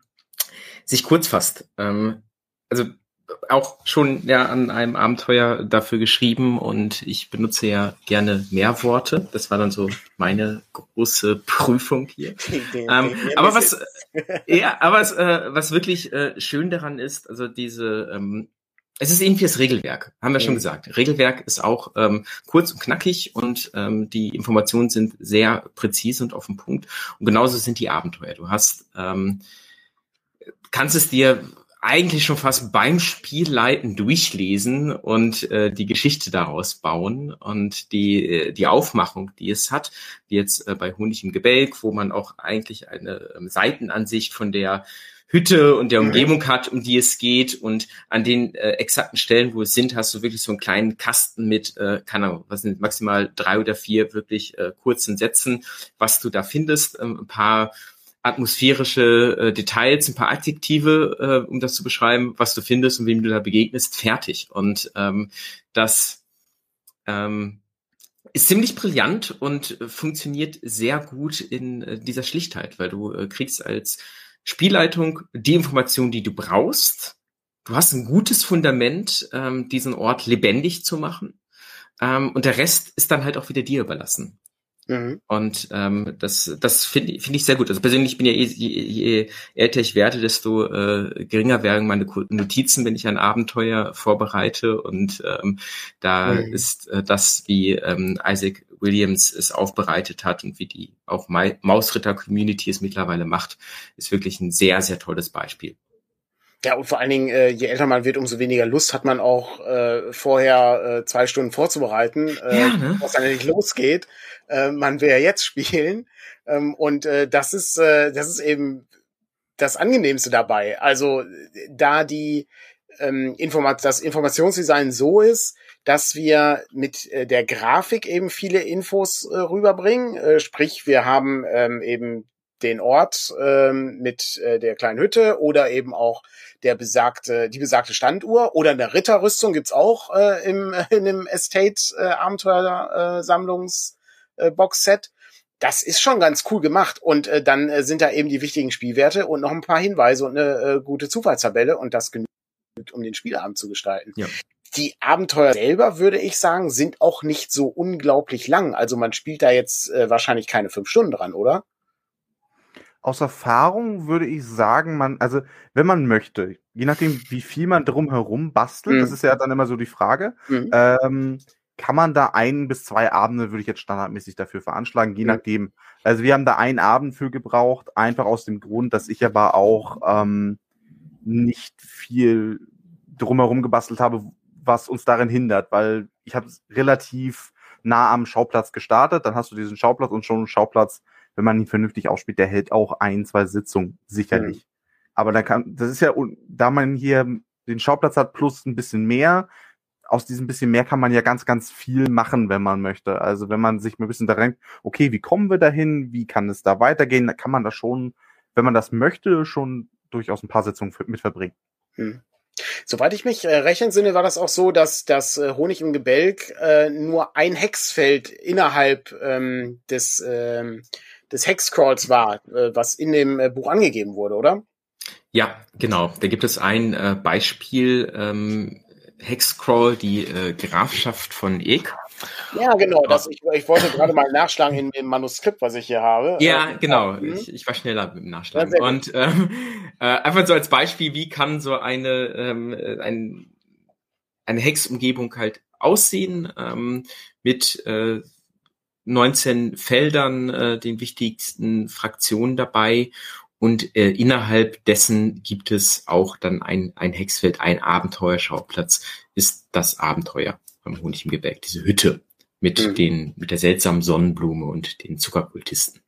sich kurz fasst. Ähm, also auch schon ja an einem Abenteuer dafür geschrieben und ich benutze ja gerne mehr Worte. Das war dann so meine große Prüfung hier. ähm, aber was, ja, aber was, äh, was wirklich äh, schön daran ist, also diese, ähm, es ist irgendwie das Regelwerk, haben wir schon gesagt. Regelwerk ist auch ähm, kurz und knackig und ähm, die Informationen sind sehr präzise und auf den Punkt. Und genauso sind die Abenteuer. Du hast ähm, kannst es dir eigentlich schon fast beim Spielleiten durchlesen und äh, die Geschichte daraus bauen und die äh, die Aufmachung, die es hat, wie jetzt äh, bei Honig im Gebälk, wo man auch eigentlich eine ähm, Seitenansicht von der Hütte und der mhm. Umgebung hat, um die es geht und an den äh, exakten Stellen, wo es sind, hast du wirklich so einen kleinen Kasten mit, äh, keine Ahnung, was sind maximal drei oder vier wirklich äh, kurzen Sätzen, was du da findest, ähm, ein paar atmosphärische äh, Details, ein paar Adjektive, äh, um das zu beschreiben, was du findest und wem du da begegnest, fertig. Und ähm, das ähm, ist ziemlich brillant und äh, funktioniert sehr gut in äh, dieser Schlichtheit, weil du äh, kriegst als Spielleitung die Information, die du brauchst. Du hast ein gutes Fundament, ähm, diesen Ort lebendig zu machen. Ähm, und der Rest ist dann halt auch wieder dir überlassen. Mhm. Und ähm, das, das finde find ich sehr gut. Also persönlich bin ja eh, je, je älter ich werde, desto äh, geringer werden meine Notizen, wenn ich ein Abenteuer vorbereite. Und ähm, da mhm. ist äh, das, wie ähm, Isaac Williams es aufbereitet hat und wie die auch Mausritter-Community es mittlerweile macht, ist wirklich ein sehr, sehr tolles Beispiel. Ja, und vor allen Dingen, äh, je älter man wird, umso weniger Lust hat man auch äh, vorher äh, zwei Stunden vorzubereiten, äh, ja, ne? was dann nicht losgeht. Äh, man will ja jetzt spielen. Ähm, und äh, das ist, äh, das ist eben das Angenehmste dabei. Also da die ähm, Informat das Informationsdesign so ist, dass wir mit äh, der Grafik eben viele Infos äh, rüberbringen. Äh, sprich, wir haben ähm, eben den Ort ähm, mit äh, der kleinen Hütte oder eben auch der besagte, die besagte Standuhr oder eine Ritterrüstung gibt's auch äh, im, in dem Estate äh, Abenteuer äh, Sammlungs äh, Boxset. Das ist schon ganz cool gemacht und äh, dann äh, sind da eben die wichtigen Spielwerte und noch ein paar Hinweise und eine äh, gute Zufallstabelle und das genügt, um den Spielabend zu gestalten. Ja. Die Abenteuer selber, würde ich sagen, sind auch nicht so unglaublich lang. Also man spielt da jetzt äh, wahrscheinlich keine fünf Stunden dran, oder? Aus Erfahrung würde ich sagen, man, also wenn man möchte, je nachdem, wie viel man drumherum bastelt, mhm. das ist ja dann immer so die Frage, mhm. ähm, kann man da ein bis zwei Abende, würde ich jetzt standardmäßig dafür veranschlagen, je mhm. nachdem. Also wir haben da einen Abend für gebraucht, einfach aus dem Grund, dass ich aber auch ähm, nicht viel drumherum gebastelt habe, was uns darin hindert, weil ich habe relativ nah am Schauplatz gestartet, dann hast du diesen Schauplatz und schon einen Schauplatz wenn man ihn vernünftig ausspielt, der hält auch ein, zwei Sitzungen, sicherlich. Mhm. Aber da kann, das ist ja, da man hier den Schauplatz hat plus ein bisschen mehr, aus diesem bisschen mehr kann man ja ganz, ganz viel machen, wenn man möchte. Also wenn man sich mal ein bisschen da rennt, okay, wie kommen wir dahin, wie kann es da weitergehen, da kann man da schon, wenn man das möchte, schon durchaus ein paar Sitzungen mit verbringen. Hm. Soweit ich mich äh, recht entsinne, war das auch so, dass das äh, Honig im Gebälk äh, nur ein Hexfeld innerhalb ähm, des ähm, des Hexcrawls war, äh, was in dem äh, Buch angegeben wurde, oder? Ja, genau. Da gibt es ein äh, Beispiel, ähm, Hexcrawl, die äh, Grafschaft von Ek. Ja, genau. Das, ich, ich wollte gerade mal nachschlagen in dem Manuskript, was ich hier habe. Ja, äh, genau. Mhm. Ich, ich war schneller mit dem Nachschlagen. Und ähm, äh, einfach so als Beispiel, wie kann so eine, ähm, ein, eine Hexumgebung halt aussehen ähm, mit äh, 19 Feldern, äh, den wichtigsten Fraktionen dabei. Und äh, innerhalb dessen gibt es auch dann ein, ein Hexfeld, ein Abenteuerschauplatz, ist das Abenteuer beim Honig im Gebälk, diese Hütte mit mhm. den, mit der seltsamen Sonnenblume und den Zuckerkultisten.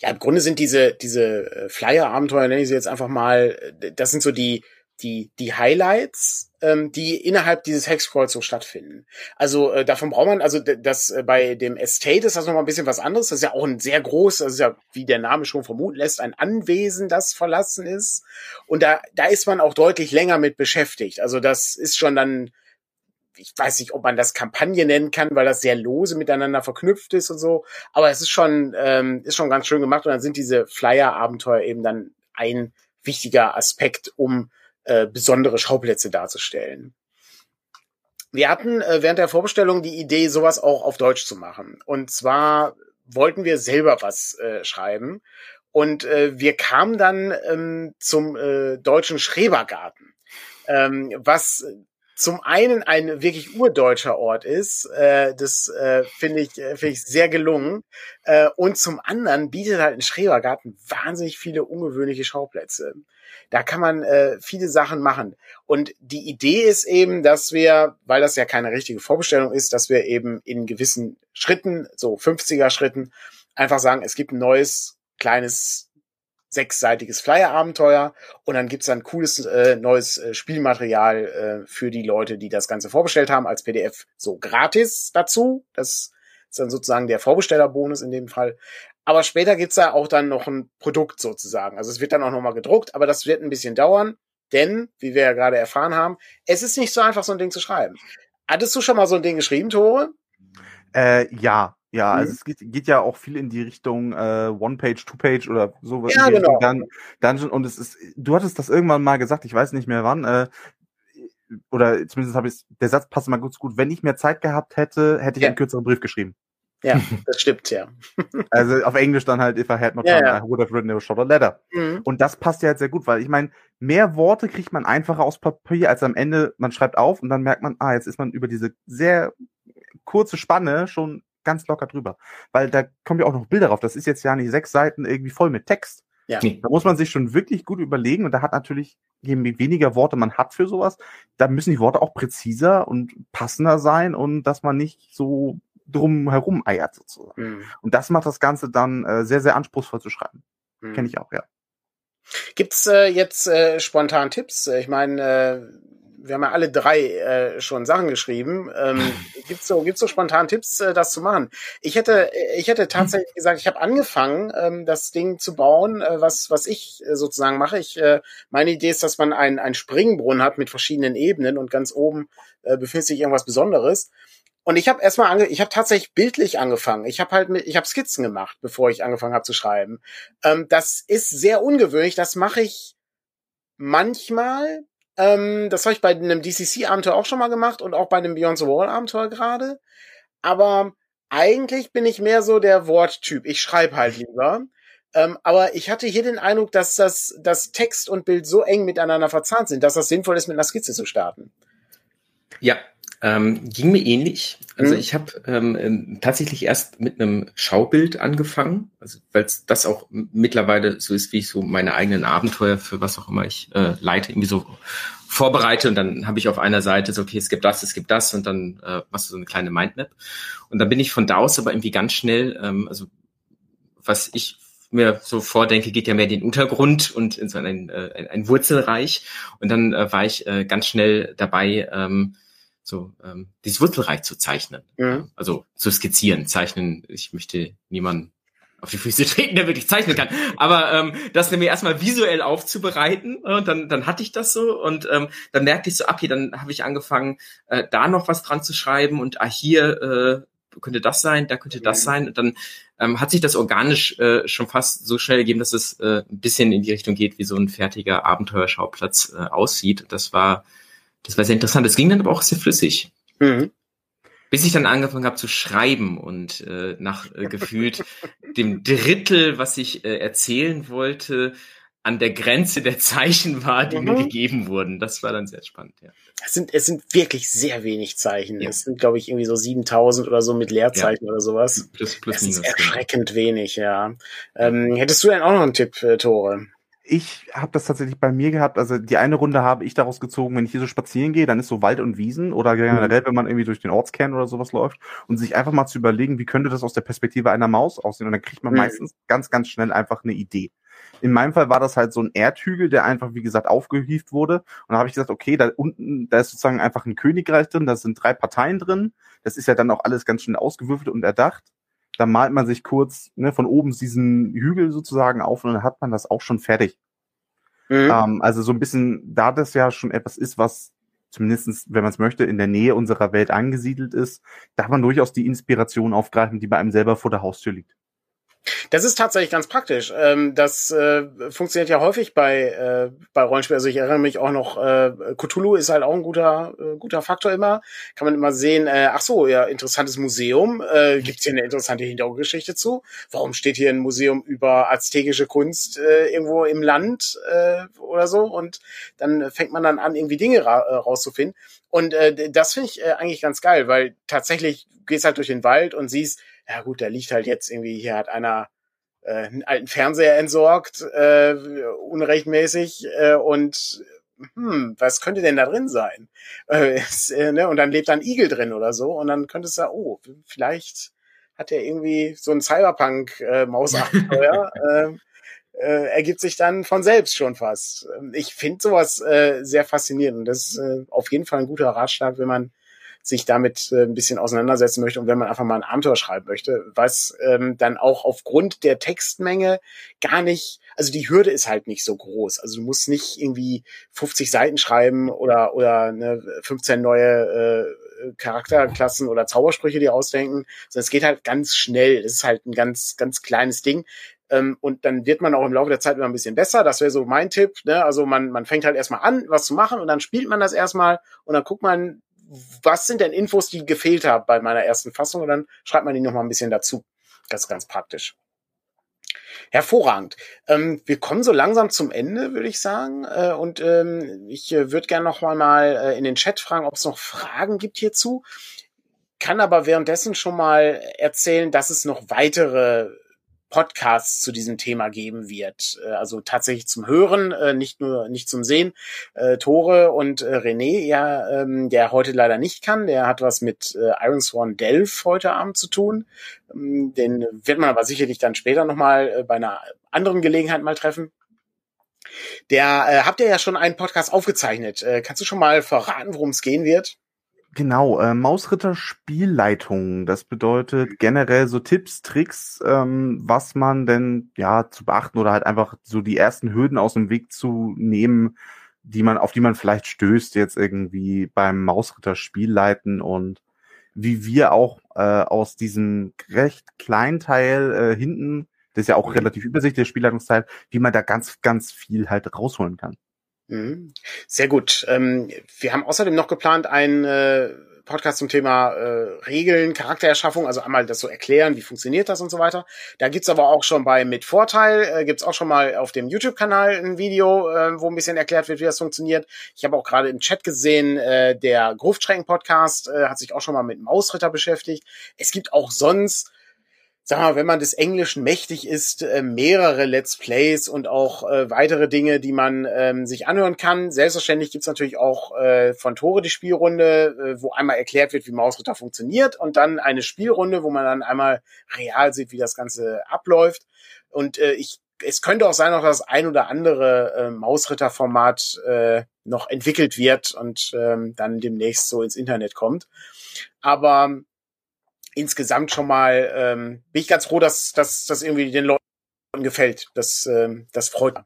Ja, im Grunde sind diese, diese äh, Flyer-Abenteuer, nenne ich sie jetzt einfach mal, äh, das sind so die, die, die Highlights, ähm, die innerhalb dieses so stattfinden. Also äh, davon braucht man, also das äh, bei dem Estate ist das nochmal ein bisschen was anderes. Das ist ja auch ein sehr groß, das ist ja, wie der Name schon vermuten lässt, ein Anwesen, das verlassen ist. Und da, da ist man auch deutlich länger mit beschäftigt. Also das ist schon dann, ich weiß nicht, ob man das Kampagne nennen kann, weil das sehr lose miteinander verknüpft ist und so. Aber es ist schon, ähm, ist schon ganz schön gemacht. Und dann sind diese Flyer-Abenteuer eben dann ein wichtiger Aspekt, um äh, besondere Schauplätze darzustellen. Wir hatten äh, während der Vorbestellung die Idee, sowas auch auf Deutsch zu machen. Und zwar wollten wir selber was äh, schreiben. Und äh, wir kamen dann ähm, zum äh, deutschen Schrebergarten, ähm, was zum einen ein wirklich urdeutscher Ort ist, äh, das äh, finde ich, äh, finde ich sehr gelungen. Äh, und zum anderen bietet halt ein Schrebergarten wahnsinnig viele ungewöhnliche Schauplätze. Da kann man äh, viele Sachen machen. Und die Idee ist eben, dass wir, weil das ja keine richtige Vorbestellung ist, dass wir eben in gewissen Schritten, so 50er Schritten, einfach sagen, es gibt ein neues, kleines, sechsseitiges Flyer-Abenteuer und dann gibt's dann cooles äh, neues äh, Spielmaterial äh, für die Leute, die das Ganze vorbestellt haben, als PDF so gratis dazu. Das ist dann sozusagen der Vorbestellerbonus in dem Fall. Aber später gibt's da auch dann noch ein Produkt sozusagen. Also es wird dann auch nochmal gedruckt, aber das wird ein bisschen dauern, denn, wie wir ja gerade erfahren haben, es ist nicht so einfach, so ein Ding zu schreiben. Hattest du schon mal so ein Ding geschrieben, Tore? Äh, ja, ja, also mhm. es geht, geht ja auch viel in die Richtung äh, One-Page, Two-Page oder so. Ja, genau. Dun Dungeon und es ist, du hattest das irgendwann mal gesagt, ich weiß nicht mehr wann, äh, oder zumindest habe ich der Satz passt mal gut, gut. Wenn ich mehr Zeit gehabt hätte, hätte ich ja. einen kürzeren Brief geschrieben. Ja, das stimmt, ja. also auf Englisch dann halt, if I had not Ja, time, ja. I would have written a shorter letter. Mhm. Und das passt ja halt sehr gut, weil ich meine, mehr Worte kriegt man einfacher aus Papier, als am Ende, man schreibt auf und dann merkt man, ah, jetzt ist man über diese sehr kurze Spanne schon ganz locker drüber. Weil da kommen ja auch noch Bilder drauf. Das ist jetzt ja nicht sechs Seiten irgendwie voll mit Text. Ja. Da muss man sich schon wirklich gut überlegen und da hat natürlich, je weniger Worte man hat für sowas, da müssen die Worte auch präziser und passender sein und dass man nicht so drum herum eiert sozusagen. Mhm. Und das macht das Ganze dann äh, sehr, sehr anspruchsvoll zu schreiben. Mhm. Kenne ich auch, ja. Gibt's äh, jetzt äh, spontan Tipps? Ich meine, äh, wir haben ja alle drei äh, schon Sachen geschrieben. Ähm, gibt's so, gibt's so spontan Tipps, äh, das zu machen? Ich hätte, ich hätte tatsächlich gesagt, ich habe angefangen, ähm, das Ding zu bauen, äh, was was ich äh, sozusagen mache. Ich, äh, meine Idee ist, dass man einen einen Springbrunnen hat mit verschiedenen Ebenen und ganz oben äh, befindet sich irgendwas Besonderes. Und ich habe erstmal ange ich habe tatsächlich bildlich angefangen. Ich habe halt mit ich habe Skizzen gemacht, bevor ich angefangen habe zu schreiben. Ähm, das ist sehr ungewöhnlich. Das mache ich manchmal. Ähm, das habe ich bei einem DCC-Abenteuer auch schon mal gemacht und auch bei einem Beyond the Wall-Abenteuer gerade. Aber eigentlich bin ich mehr so der Worttyp. Ich schreibe halt lieber. Ähm, aber ich hatte hier den Eindruck, dass das dass Text und Bild so eng miteinander verzahnt sind, dass das sinnvoll ist, mit einer Skizze zu starten. Ja, ähm, ging mir ähnlich. Also Mhm. ich habe ähm, ähm, tatsächlich erst mit einem Schaubild angefangen, also weil das auch mittlerweile so ist, wie ich so meine eigenen Abenteuer für was auch immer ich äh, leite, irgendwie so vorbereite und dann habe ich auf einer Seite so, okay, es gibt das, es gibt das und dann äh, machst du so eine kleine Mindmap. Und dann bin ich von da aus aber irgendwie ganz schnell, ähm, also was ich mir so vordenke, geht ja mehr den Untergrund und in so ein, äh, ein, ein Wurzelreich. Und dann äh, war ich äh, ganz schnell dabei, ähm, so ähm, dieses Wurzelreich zu zeichnen. Mhm. Also zu skizzieren, zeichnen. Ich möchte niemanden auf die Füße treten, der wirklich zeichnen kann. Aber ähm, das mir erstmal visuell aufzubereiten und dann, dann hatte ich das so und ähm, dann merkte ich so, ab hier, dann habe ich angefangen, äh, da noch was dran zu schreiben und ah, hier äh, könnte das sein, da könnte das sein. Und dann ähm, hat sich das organisch äh, schon fast so schnell gegeben, dass es äh, ein bisschen in die Richtung geht, wie so ein fertiger Abenteuerschauplatz äh, aussieht. Das war, das war sehr interessant. Es ging dann aber auch sehr flüssig. Mhm. Bis ich dann angefangen habe zu schreiben und äh, nach äh, gefühlt dem Drittel, was ich äh, erzählen wollte, an der Grenze der Zeichen war, die mir Mhm. gegeben wurden. Das war dann sehr spannend, ja. Es sind, es sind wirklich sehr wenig Zeichen. Ja. Es sind, glaube ich, irgendwie so 7000 oder so mit Leerzeichen oder sowas. Plus, plus Das ist minus. genau. erschreckend wenig, ja. Ähm, hättest du denn auch noch einen Tipp, äh, Tore? Ich habe das tatsächlich bei mir gehabt. Also die eine Runde habe ich daraus gezogen, wenn ich hier so spazieren gehe, dann ist so Wald und Wiesen oder generell, wenn man irgendwie durch den Ortskern oder sowas läuft und sich einfach mal zu überlegen, wie könnte das aus der Perspektive einer Maus aussehen. Und dann kriegt man Mhm. meistens ganz, ganz schnell einfach eine Idee. In meinem Fall war das halt so ein Erdhügel, der einfach, wie gesagt, aufgehieft wurde. Und da habe ich gesagt, okay, da unten, da ist sozusagen einfach ein Königreich drin, da sind drei Parteien drin. Das ist ja dann auch alles ganz schnell ausgewürfelt und erdacht. Da malt man sich kurz ne, von oben diesen Hügel sozusagen auf und dann hat man das auch schon fertig. Mhm. Ähm, also so ein bisschen, da das ja schon etwas ist, was zumindestens, wenn man es möchte, in der Nähe unserer Welt angesiedelt ist, darf man durchaus die Inspiration aufgreifen, die bei einem selber vor der Haustür liegt. Das ist tatsächlich ganz praktisch. Ähm, das äh, funktioniert ja häufig bei, äh, bei Rollenspielen. Also ich erinnere mich auch noch, äh, Cthulhu ist halt auch ein guter, äh, guter Faktor immer. Kann man immer sehen, äh, ach so, ja, interessantes Museum. Äh, Gibt es hier eine interessante Hintergrundgeschichte zu? Warum steht hier ein Museum über aztekische Kunst äh, irgendwo im Land äh, oder so? Und dann fängt man dann an, irgendwie Dinge ra äh, rauszufinden. Und äh, das finde ich äh, eigentlich ganz geil, weil tatsächlich gehst halt durch den Wald und siehst, ja gut, da liegt halt jetzt irgendwie, hier hat einer äh, einen alten Fernseher entsorgt, äh, unrechtmäßig, äh, und hm, was könnte denn da drin sein? Äh, äh, ne? Und dann lebt da ein Igel drin oder so, und dann könnte es ja, oh, vielleicht hat er irgendwie so ein Cyberpunk-Mausabenteuer, äh, äh, ergibt sich dann von selbst schon fast. Ich finde sowas äh, sehr faszinierend und das ist äh, auf jeden Fall ein guter Ratschlag, wenn man sich damit äh, ein bisschen auseinandersetzen möchte und wenn man einfach mal ein Abenteuer schreiben möchte, was ähm, dann auch aufgrund der Textmenge gar nicht, also die Hürde ist halt nicht so groß. Also du musst nicht irgendwie 50 Seiten schreiben oder oder ne, 15 neue äh, Charakterklassen oder Zaubersprüche dir ausdenken, sondern es geht halt ganz schnell. Das ist halt ein ganz ganz kleines Ding. Ähm, und dann wird man auch im Laufe der Zeit immer ein bisschen besser. Das wäre so mein Tipp. Ne? Also man, man fängt halt erstmal an, was zu machen und dann spielt man das erstmal und dann guckt man, was sind denn Infos, die gefehlt haben bei meiner ersten Fassung und dann schreibt man die noch mal ein bisschen dazu. Das ist ganz praktisch. Hervorragend. Ähm, wir kommen so langsam zum Ende, würde ich sagen. Äh, und ähm, ich äh, würde gerne noch mal, äh, in den Chat fragen, ob es noch Fragen gibt hierzu. Kann aber währenddessen schon mal erzählen, dass es noch weitere Podcasts zu diesem Thema geben wird. Äh, also tatsächlich zum Hören, äh, nicht nur nicht zum Sehen. Äh, Tore und René, ja, ähm, der heute leider nicht kann, der hat was mit Iron Swan Delph heute Abend zu tun. Ähm, den wird man aber sicherlich dann später nochmal bei einer anderen Gelegenheit mal treffen. Der äh, habt ihr ja schon einen Podcast aufgezeichnet. Äh, kannst du schon mal verraten, worum es gehen wird? Genau, äh, Mausritter Spielleitung. Das bedeutet generell so Tipps, Tricks, ähm, was man denn ja zu beachten oder halt einfach so die ersten Hürden aus dem Weg zu nehmen, die man, auf die man vielleicht stößt jetzt irgendwie beim Mausritter Spielleiten und wie wir auch äh, aus diesem recht kleinen Teil äh, hinten, das ist ja auch mhm. relativ übersichtlich, der Spielleitungsteil, wie man da ganz, ganz viel halt rausholen kann. Mhm. Sehr gut. Ähm, wir haben außerdem noch geplant, einen äh, Podcast zum Thema äh, Regeln, Charaktererschaffung, also einmal das so erklären, wie funktioniert das und so weiter. Da gibt's aber auch schon bei Mit Vorteil, äh, gibt's auch schon mal auf dem YouTube-Kanal ein Video, wo ein bisschen erklärt wird, wie das funktioniert. Ich habe auch gerade im Chat gesehen, der Gruftschrecken-Podcast äh, hat sich auch schon mal mit Mausritter beschäftigt. Es gibt auch sonst sag mal, wenn man des Englischen mächtig ist, äh, mehrere Let's Plays und auch äh, weitere Dinge, die man ähm, sich anhören kann. Selbstverständlich gibt's natürlich auch äh, von Tore die Spielrunde, äh, wo einmal erklärt wird, wie Mausritter funktioniert und dann eine Spielrunde, wo man dann einmal real sieht, wie das Ganze abläuft. Und äh, ich es könnte auch sein, dass das ein oder andere äh, Mausritter-Format äh, noch entwickelt wird und ähm, dann demnächst so ins Internet kommt. Aber insgesamt schon mal ähm, bin ich ganz froh, dass, dass das irgendwie den Leuten gefällt. Das, ähm, das freut mich.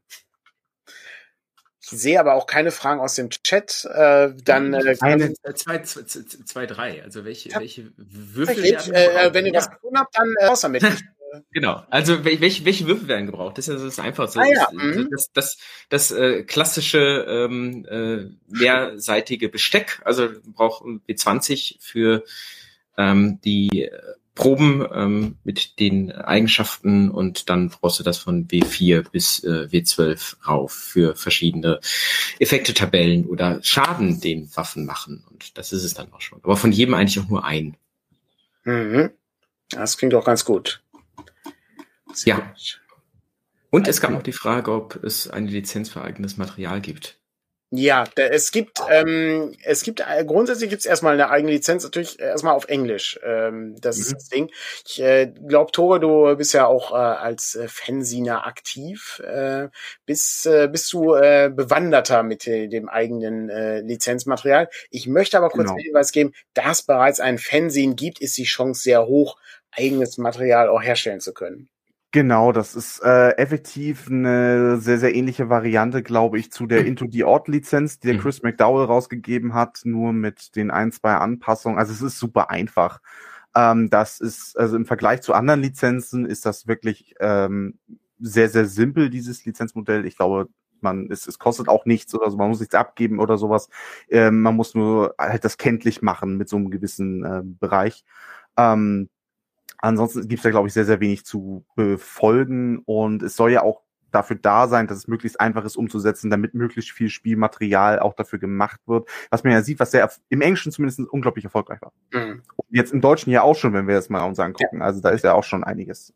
Ich sehe aber auch keine Fragen aus dem Chat. Äh, dann äh, eine, zwei, zwei, zwei, drei. Also welche, ja. welche Würfel geht, äh, Wenn ihr ja. was gefunden habt, dann äh, raus damit. genau. Also welche, welche Würfel werden gebraucht? Das ist das Einfachste. Ah, ja. mhm. Das, das, das äh, klassische ähm, äh, mehrseitige Besteck. Also brauchen B20 für ähm, die Proben ähm, mit den Eigenschaften und dann brauchst du das von W4 bis äh, W12 rauf für verschiedene Effekte, Tabellen oder Schaden den Waffen machen. Und das ist es dann auch schon. Aber von jedem eigentlich auch nur ein. Mhm. Das klingt auch ganz gut. Sehr ja. Gut. Und es gab noch die Frage, ob es eine Lizenz für eigenes Material gibt. Ja, es gibt, ähm, es gibt, äh, grundsätzlich gibt es erstmal eine eigene Lizenz, natürlich erstmal auf Englisch. Ähm, das mhm. ist das Ding. Ich äh, glaube, Tore, du bist ja auch äh, als äh, Fansiner aktiv. Äh, bist, äh, bist du äh, bewanderter mit äh, dem eigenen äh, Lizenzmaterial. Ich möchte aber kurz genau. Hinweis geben, da es bereits ein Fanzine gibt, ist die Chance sehr hoch, eigenes Material auch herstellen zu können. Genau, das ist äh, effektiv eine sehr, sehr ähnliche Variante, glaube ich, zu der. Into the Odd Lizenz, die der hm. Chris McDowell rausgegeben hat, nur mit den ein, zwei Anpassungen. Also es ist super einfach. Ähm, das ist, also im Vergleich zu anderen Lizenzen ist das wirklich ähm, sehr, sehr simpel, dieses Lizenzmodell. Ich glaube, man, es, es kostet auch nichts oder so, man muss nichts abgeben oder sowas. Ähm, man muss nur halt das kenntlich machen mit so einem gewissen äh, Bereich. Ähm, Ansonsten gibt es da, glaube ich, sehr, sehr wenig zu befolgen und es soll ja auch dafür da sein, dass es möglichst einfach ist umzusetzen, damit möglichst viel Spielmaterial auch dafür gemacht wird. Was man ja sieht, was sehr im Englischen zumindest unglaublich erfolgreich war. Mhm. Jetzt im Deutschen ja auch schon, wenn wir das mal uns angucken. Ja. Also da ist ja auch schon einiges.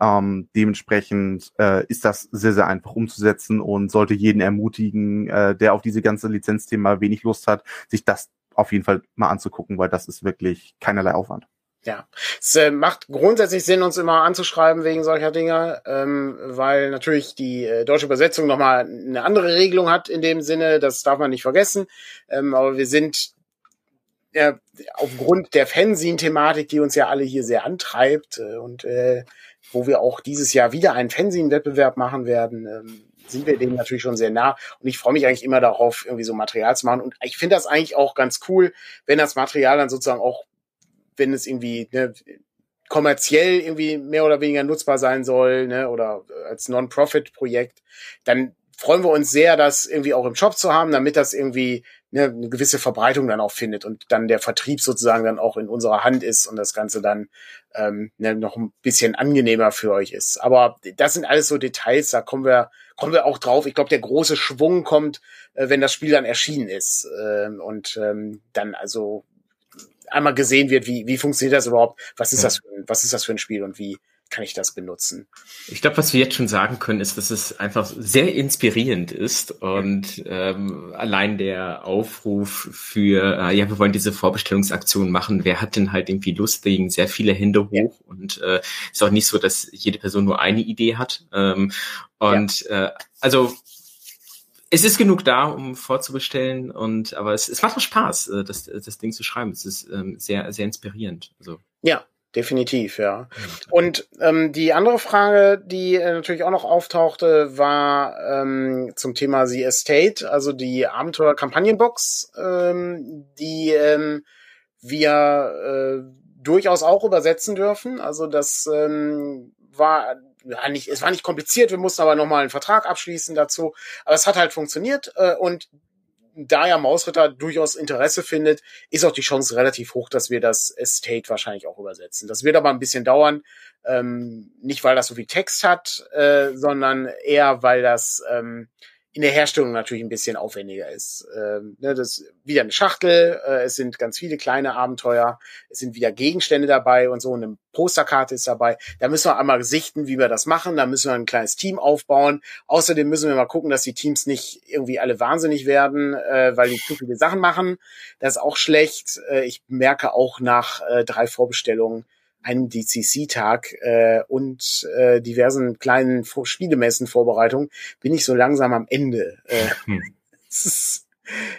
Ähm, dementsprechend äh, ist das sehr, sehr einfach umzusetzen und sollte jeden ermutigen, äh, der auf diese ganze Lizenzthema wenig Lust hat, sich das auf jeden Fall mal anzugucken, weil das ist wirklich keinerlei Aufwand. Ja, es äh, macht grundsätzlich Sinn, uns immer anzuschreiben wegen solcher Dinge, ähm, weil natürlich die äh, deutsche Übersetzung nochmal eine andere Regelung hat in dem Sinne, das darf man nicht vergessen. Ähm, aber wir sind ja, aufgrund der Fanzine-Thematik, die uns ja alle hier sehr antreibt äh, und äh, wo wir auch dieses Jahr wieder einen Fanzine-Wettbewerb machen werden, ähm, sind wir dem natürlich schon sehr nah. Und ich freue mich eigentlich immer darauf, irgendwie so Material zu machen. Und ich finde das eigentlich auch ganz cool, wenn das Material dann sozusagen auch wenn es irgendwie ne, kommerziell irgendwie mehr oder weniger nutzbar sein soll, ne, oder als Non-Profit-Projekt, dann freuen wir uns sehr, das irgendwie auch im Shop zu haben, damit das irgendwie ne, eine gewisse Verbreitung dann auch findet und dann der Vertrieb sozusagen dann auch in unserer Hand ist und das Ganze dann ähm, ne, noch ein bisschen angenehmer für euch ist. Aber das sind alles so Details, da kommen wir, kommen wir auch drauf. Ich glaube, der große Schwung kommt, äh, wenn das Spiel dann erschienen ist ähm, und ähm, dann also einmal gesehen wird, wie, wie funktioniert das überhaupt, was ist ja. das, für, was ist das für ein Spiel und wie kann ich das benutzen. Ich glaube, was wir jetzt schon sagen können, ist, dass es einfach sehr inspirierend ist und ähm, allein der Aufruf für, äh, ja, wir wollen diese Vorbestellungsaktion machen. Wer hat denn halt irgendwie Lust? Legen sehr viele Hände hoch ja. und äh, ist auch nicht so, dass jede Person nur eine Idee hat. Ähm, und ja. äh, also es ist genug da, um vorzubestellen und aber es, es macht auch Spaß, äh, das, das Ding zu schreiben. Es ist ähm, sehr, sehr inspirierend. Also. Ja, definitiv, ja. Und ähm, die andere Frage, die äh, natürlich auch noch auftauchte, war ähm, zum Thema The Estate, also die Abenteuer-Kampagnenbox, ähm, die ähm, wir äh, durchaus auch übersetzen dürfen. Also das ähm, war ja, nicht, es war nicht kompliziert, wir mussten aber nochmal einen Vertrag abschließen dazu. Aber es hat halt funktioniert äh, und da ja Mausritter durchaus Interesse findet, ist auch die Chance relativ hoch, dass wir das Estate wahrscheinlich auch übersetzen. Das wird aber ein bisschen dauern. Ähm, nicht, weil das so viel Text hat, äh, sondern eher, weil das ähm, in der Herstellung natürlich ein bisschen aufwendiger ist. Ähm, ne, das ist wieder eine Schachtel, äh, es sind ganz viele kleine Abenteuer, es sind wieder Gegenstände dabei und so, eine Posterkarte ist dabei. Da müssen wir einmal sichten, wie wir das machen, da müssen wir ein kleines Team aufbauen. Außerdem müssen wir mal gucken, dass die Teams nicht irgendwie alle wahnsinnig werden, äh, weil die zu viele Sachen machen. Das ist auch schlecht. Äh, ich merke auch nach äh, drei Vorbestellungen, einen DCC-Tag äh, und äh, diversen kleinen Spielemessen-Vorbereitungen bin ich so langsam am Ende. Äh, hm. ist,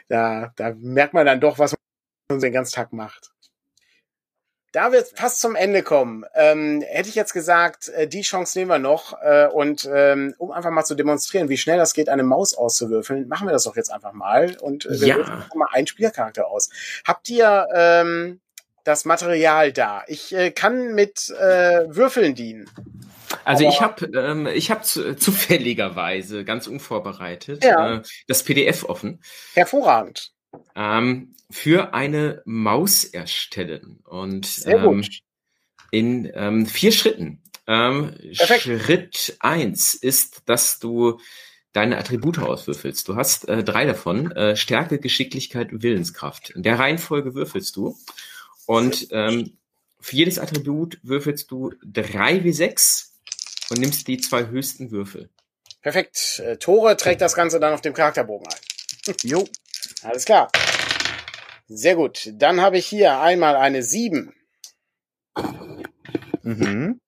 da, da merkt man dann doch, was man den ganzen Tag macht. Da wir fast zum Ende kommen, ähm, hätte ich jetzt gesagt, äh, die Chance nehmen wir noch. Äh, und ähm, um einfach mal zu demonstrieren, wie schnell das geht, eine Maus auszuwürfeln, machen wir das doch jetzt einfach mal. Und äh, wir ja. mal einen Spielercharakter aus. Habt ihr ähm, das Material da. Ich äh, kann mit äh, Würfeln dienen. Also Aber ich habe ähm, ich habe zufälligerweise ganz unvorbereitet ja. äh, das PDF offen. Hervorragend. Ähm, für eine Maus erstellen und Sehr ähm, gut. in ähm, vier Schritten. Ähm, Schritt eins ist, dass du deine Attribute auswürfelst. Du hast äh, drei davon: äh, Stärke, Geschicklichkeit und Willenskraft. In der Reihenfolge würfelst du und ähm, für jedes Attribut würfelst du drei wie sechs und nimmst die zwei höchsten Würfel. Perfekt. Äh, Tore trägt das Ganze dann auf dem Charakterbogen ein. jo. Alles klar. Sehr gut. Dann habe ich hier einmal eine sieben. Mhm.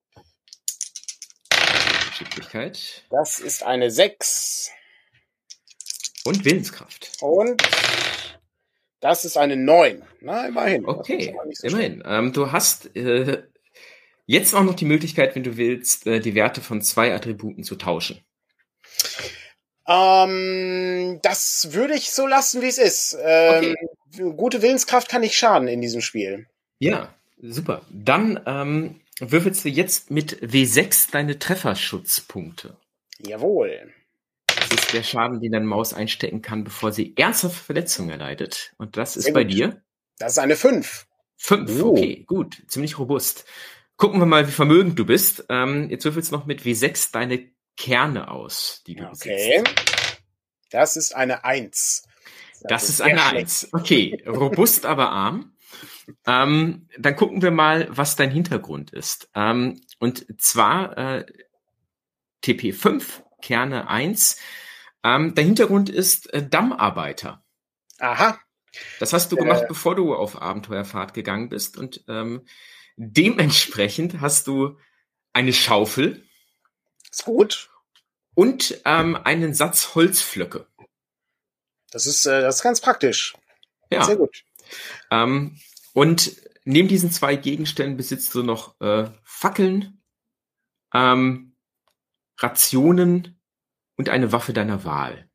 Geschicklichkeit. Das ist eine sechs. Und Willenskraft. Und das ist eine 9. Na, immerhin. Okay, so immerhin. Ähm, du hast äh, jetzt auch noch die Möglichkeit, wenn du willst, äh, die Werte von zwei Attributen zu tauschen. Ähm, das würde ich so lassen, wie es ist. Ähm, okay. Gute Willenskraft kann nicht schaden in diesem Spiel. Ja, super. Dann ähm, würfelst du jetzt mit W6 deine Trefferschutzpunkte. Jawohl. Das ist der Schaden, den deine Maus einstecken kann, bevor sie ernsthafte Verletzungen erleidet. Und das ist Sehr bei gut. dir? Das ist eine 5. 5, oh. okay, gut. Ziemlich robust. Gucken wir mal, wie vermögend du bist. Ähm, jetzt würfelst du noch mit W6 deine Kerne aus, die du Okay. Besitzt. Das ist eine 1. Das, das ist, eine 1. Okay, robust, aber arm. Ähm, dann gucken wir mal, was dein Hintergrund ist. Ähm, und zwar äh, TP5 Kerne 1. Ähm, der Hintergrund ist äh, Dammarbeiter. Aha. Das hast du äh, gemacht, bevor du auf Abenteuerfahrt gegangen bist und ähm, dementsprechend hast du eine Schaufel. Ist gut. Und ähm, einen Satz Holzflöcke. Das ist, äh, das ist ganz praktisch. Ja. Sehr gut. Ähm, und neben diesen zwei Gegenständen besitzt du noch äh, Fackeln, ähm, Rationen und eine Waffe deiner Wahl.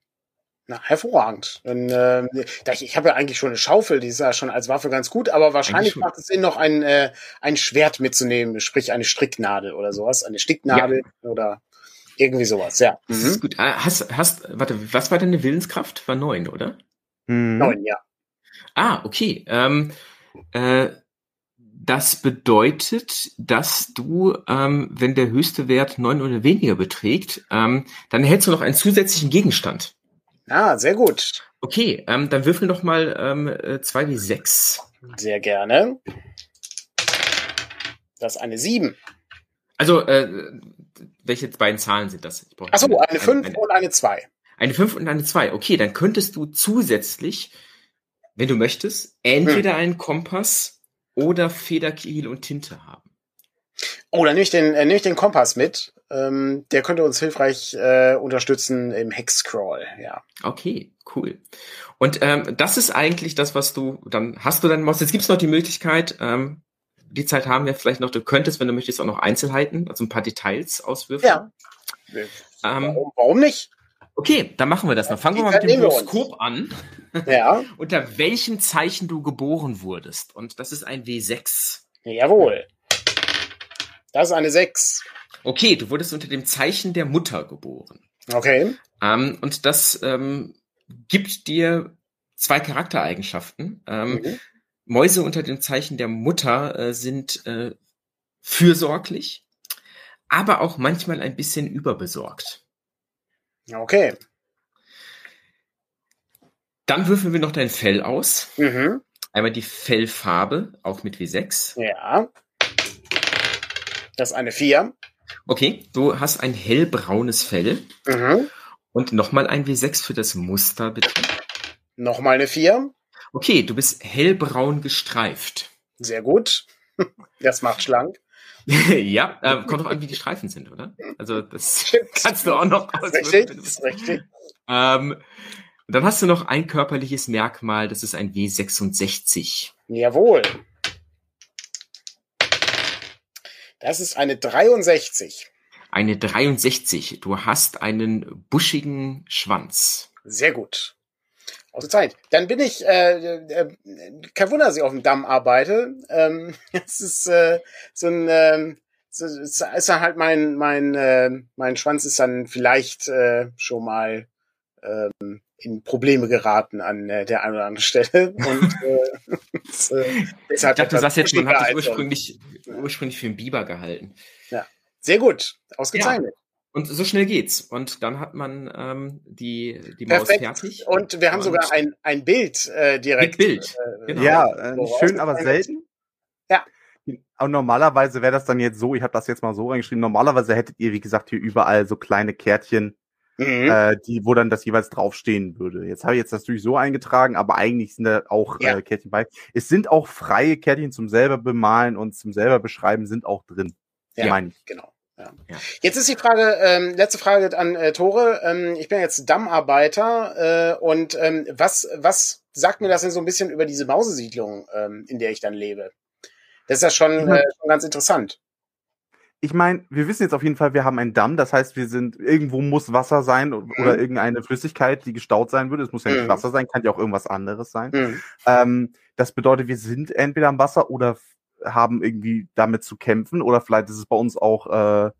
Na, hervorragend. Und, äh, ich habe ja eigentlich schon eine Schaufel, die ist ja schon als Waffe ganz gut, aber wahrscheinlich macht es Sinn, noch ein, äh, ein Schwert mitzunehmen, sprich eine Stricknadel oder sowas, eine Sticknadel ja. oder irgendwie sowas, ja. Das mhm. ist gut. Ah, hast, hast, warte, was war deine Willenskraft? War neun, oder? Mhm. Neun, ja. Ah, okay. Ähm, äh, das bedeutet, dass du, ähm, wenn der höchste Wert neun oder weniger beträgt, ähm, dann erhältst du noch einen zusätzlichen Gegenstand. Ah, sehr gut. Okay, ähm, dann würfel noch mal ähm, 2w6. Äh, sehr gerne. Das ist eine 7. Also, äh, welche beiden Zahlen sind das? Achso, eine, eine 5 eine, und eine 2. Eine 5 und eine 2. Okay, dann könntest du zusätzlich, wenn du möchtest, entweder hm. einen Kompass oder Federkiel und Tinte haben. Oh, dann nehme ich den, äh, nehme ich den Kompass mit. Ähm, der könnte uns hilfreich äh, unterstützen im Hexcrawl, ja. Okay, cool. Und ähm, das ist eigentlich das, was du, dann hast du dann Maus. Jetzt gibt's noch die Möglichkeit, ähm, die Zeit haben wir vielleicht noch, du könntest, wenn du möchtest, auch noch Einzelheiten, also ein paar Details auswürfen. Ja. Ähm, warum, warum nicht? Okay, dann machen wir das noch. Fangen wir mal mit dem Horoskop an. Ja. Unter welchem Zeichen du geboren wurdest. Und das ist ein W6. Jawohl. Das ist eine 6. Okay, du wurdest unter dem Zeichen der Mutter geboren. Okay. Ähm, und das ähm, gibt dir zwei Charaktereigenschaften. Ähm, mhm. Mäuse unter dem Zeichen der Mutter äh, sind äh, fürsorglich, aber auch manchmal ein bisschen überbesorgt. Okay. Dann würfeln wir noch dein Fell aus. Mhm. Einmal die Fellfarbe, auch mit W6. Ja. Das ist eine 4. Okay, du hast ein hellbraunes Fell. Mhm. Und nochmal ein W6 für das Muster, bitte. Nochmal eine 4. Okay, du bist hellbraun gestreift. Sehr gut. Das macht schlank. Ja, äh, kommt drauf an, wie die Streifen sind, oder? Also das Stimmt. kannst du auch noch. Richtig, das ist richtig. Ähm, dann hast du noch ein körperliches Merkmal, das ist ein W66. Jawohl. Das ist eine 63. Eine 63. Du hast einen buschigen Schwanz. Sehr gut. Aus Zeit. Dann bin ich, äh, äh, kein Wunder, dass ich auf dem Damm arbeite. Ähm, es ist äh, so ein, äh, so, ist dann halt mein, mein, äh, mein Schwanz ist dann vielleicht äh, schon mal ähm, in Probleme geraten an äh, der einen oder anderen Stelle. Und, äh, das, äh, ich dachte, du sagst jetzt, man hat dich ursprünglich, ursprünglich für einen Biber gehalten. Ja, sehr gut, ausgezeichnet. Ja. Und so schnell geht's. Und dann hat man ähm, die, die Maus Perfekt. fertig. Und wir haben und sogar ein, ein Bild äh, direkt. Mit Bild. Äh, genau. Ja, äh, schön, aber selten. Ja. Und normalerweise wäre das dann jetzt so, ich habe das jetzt mal so reingeschrieben, normalerweise hättet ihr, wie gesagt, hier überall so kleine Kärtchen, mhm. äh, die, wo dann das jeweils draufstehen würde. Jetzt habe ich jetzt das natürlich so eingetragen, aber eigentlich sind da auch ja. äh, Kärtchen bei. Es sind auch freie Kärtchen zum selber bemalen und zum selber beschreiben sind auch drin. Ja, meine ich. genau. Ja. ja. Jetzt ist die Frage, ähm, letzte Frage an äh, Tore. Ähm, ich bin jetzt Dammarbeiter äh, und ähm, was, was sagt mir das denn so ein bisschen über diese Mausesiedlung, ähm, in der ich dann lebe? Das ist ja schon, äh, schon ganz interessant. Ich meine, wir wissen jetzt auf jeden Fall, wir haben einen Damm, das heißt, wir sind, irgendwo muss Wasser sein mhm. oder irgendeine Flüssigkeit, die gestaut sein würde. Es muss ja nicht mhm. Wasser sein, kann ja auch irgendwas anderes sein. Mhm. Ähm, das bedeutet, wir sind entweder am Wasser oder haben irgendwie damit zu kämpfen oder vielleicht ist es bei uns auch äh,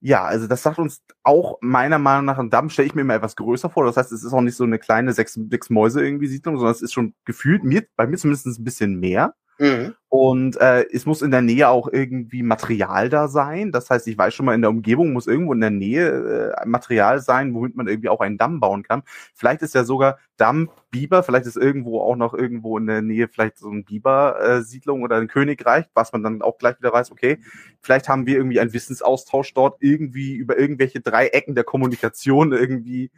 ja, also das sagt uns auch meiner Meinung nach ein Damm stelle ich mir immer etwas größer vor. Das heißt, es ist auch nicht so eine kleine sechs, sechs Mäuse irgendwie Siedlung, sondern es ist schon gefühlt mir bei mir zumindest ein bisschen mehr. Mhm. Und äh, es muss in der Nähe auch irgendwie Material da sein. Das heißt, ich weiß schon mal, in der Umgebung muss irgendwo in der Nähe äh, Material sein, womit man irgendwie auch einen Damm bauen kann. Vielleicht ist ja sogar Damm Biber, vielleicht ist irgendwo auch noch irgendwo in der Nähe vielleicht so ein Biber-Siedlung oder ein Königreich, was man dann auch gleich wieder weiß, okay, vielleicht haben wir irgendwie einen Wissensaustausch dort irgendwie über irgendwelche drei Ecken der Kommunikation irgendwie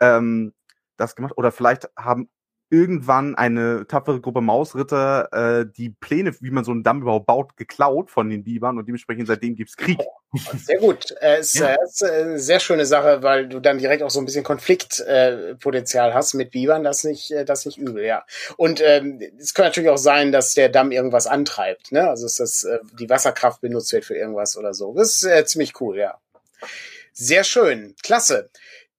ähm, das gemacht. Oder vielleicht haben irgendwann eine tapfere Gruppe Mausritter äh, die Pläne, wie man so einen Damm überhaupt baut, geklaut von den Bibern und dementsprechend seitdem gibt's Krieg. Sehr gut. Äh, ist, ja. äh, ist eine sehr schöne Sache, weil du dann direkt auch so ein bisschen Konfliktpotenzial äh, hast mit Bibern. Das nicht, äh, das nicht übel, ja. Und ähm, es kann natürlich auch sein, dass der Damm irgendwas antreibt. Ne? Also dass das, äh, die Wasserkraft benutzt wird für irgendwas oder so. Das ist äh, ziemlich cool, ja. Sehr schön. Klasse.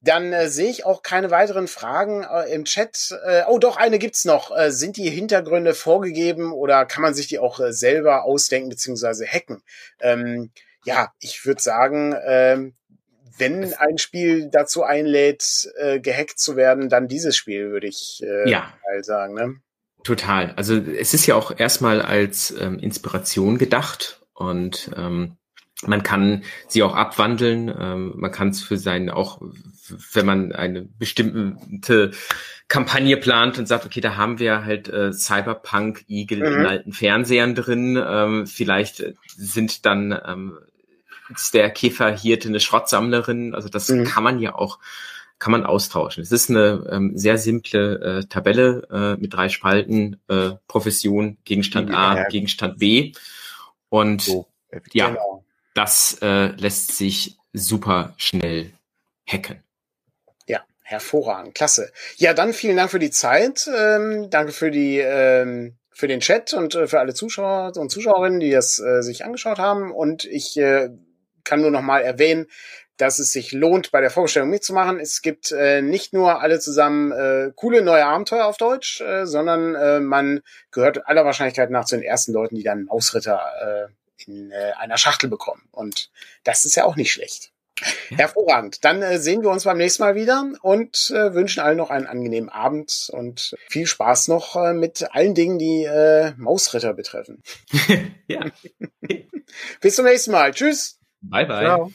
Dann äh, sehe ich auch keine weiteren Fragen äh, im Chat. Äh, oh, doch, eine gibt's noch. Äh, sind die Hintergründe vorgegeben oder kann man sich die auch äh, selber ausdenken bzw. hacken? Ähm, ja, ich würde sagen, ähm, wenn ein Spiel dazu einlädt, äh, gehackt zu werden, dann dieses Spiel, würde ich äh, ja. sagen. Ne? Total. Also es ist ja auch erstmal als ähm, Inspiration gedacht und ähm, man kann sie auch abwandeln. Ähm, man kann es für seinen auch, wenn man eine bestimmte Kampagne plant und sagt, okay, da haben wir halt äh, Cyberpunk Igel mhm. in alten Fernsehern drin. Ähm, vielleicht sind dann ähm, ist der Käferhirte eine Schrottsammlerin. Also das mhm. kann man ja auch kann man austauschen. Es ist eine ähm, sehr simple äh, Tabelle äh, mit drei Spalten, äh, Profession, Gegenstand A. Gegenstand B. Und so, ja, genau das äh, lässt sich super schnell hacken. Ja, hervorragend, klasse. Ja, dann vielen Dank für die Zeit. Ähm, danke für die ähm, für den Chat und äh, für alle Zuschauer und Zuschauerinnen, die das äh, sich angeschaut haben. Und ich äh, kann nur noch mal erwähnen, dass es sich lohnt, bei der Vorstellung mitzumachen. Es gibt äh, nicht nur alle zusammen äh, coole neue Abenteuer auf Deutsch, äh, sondern äh, man gehört aller Wahrscheinlichkeit nach zu den ersten Leuten, die dann Ausritter äh, in äh, einer Schachtel bekommen. Und das ist ja auch nicht schlecht. Ja. Hervorragend. Dann äh, sehen wir uns beim nächsten Mal wieder und äh, wünschen allen noch einen angenehmen Abend und viel Spaß noch äh, mit allen Dingen, die äh, Mausritter betreffen. ja. Bis zum nächsten Mal. Tschüss. Bye bye. Ciao.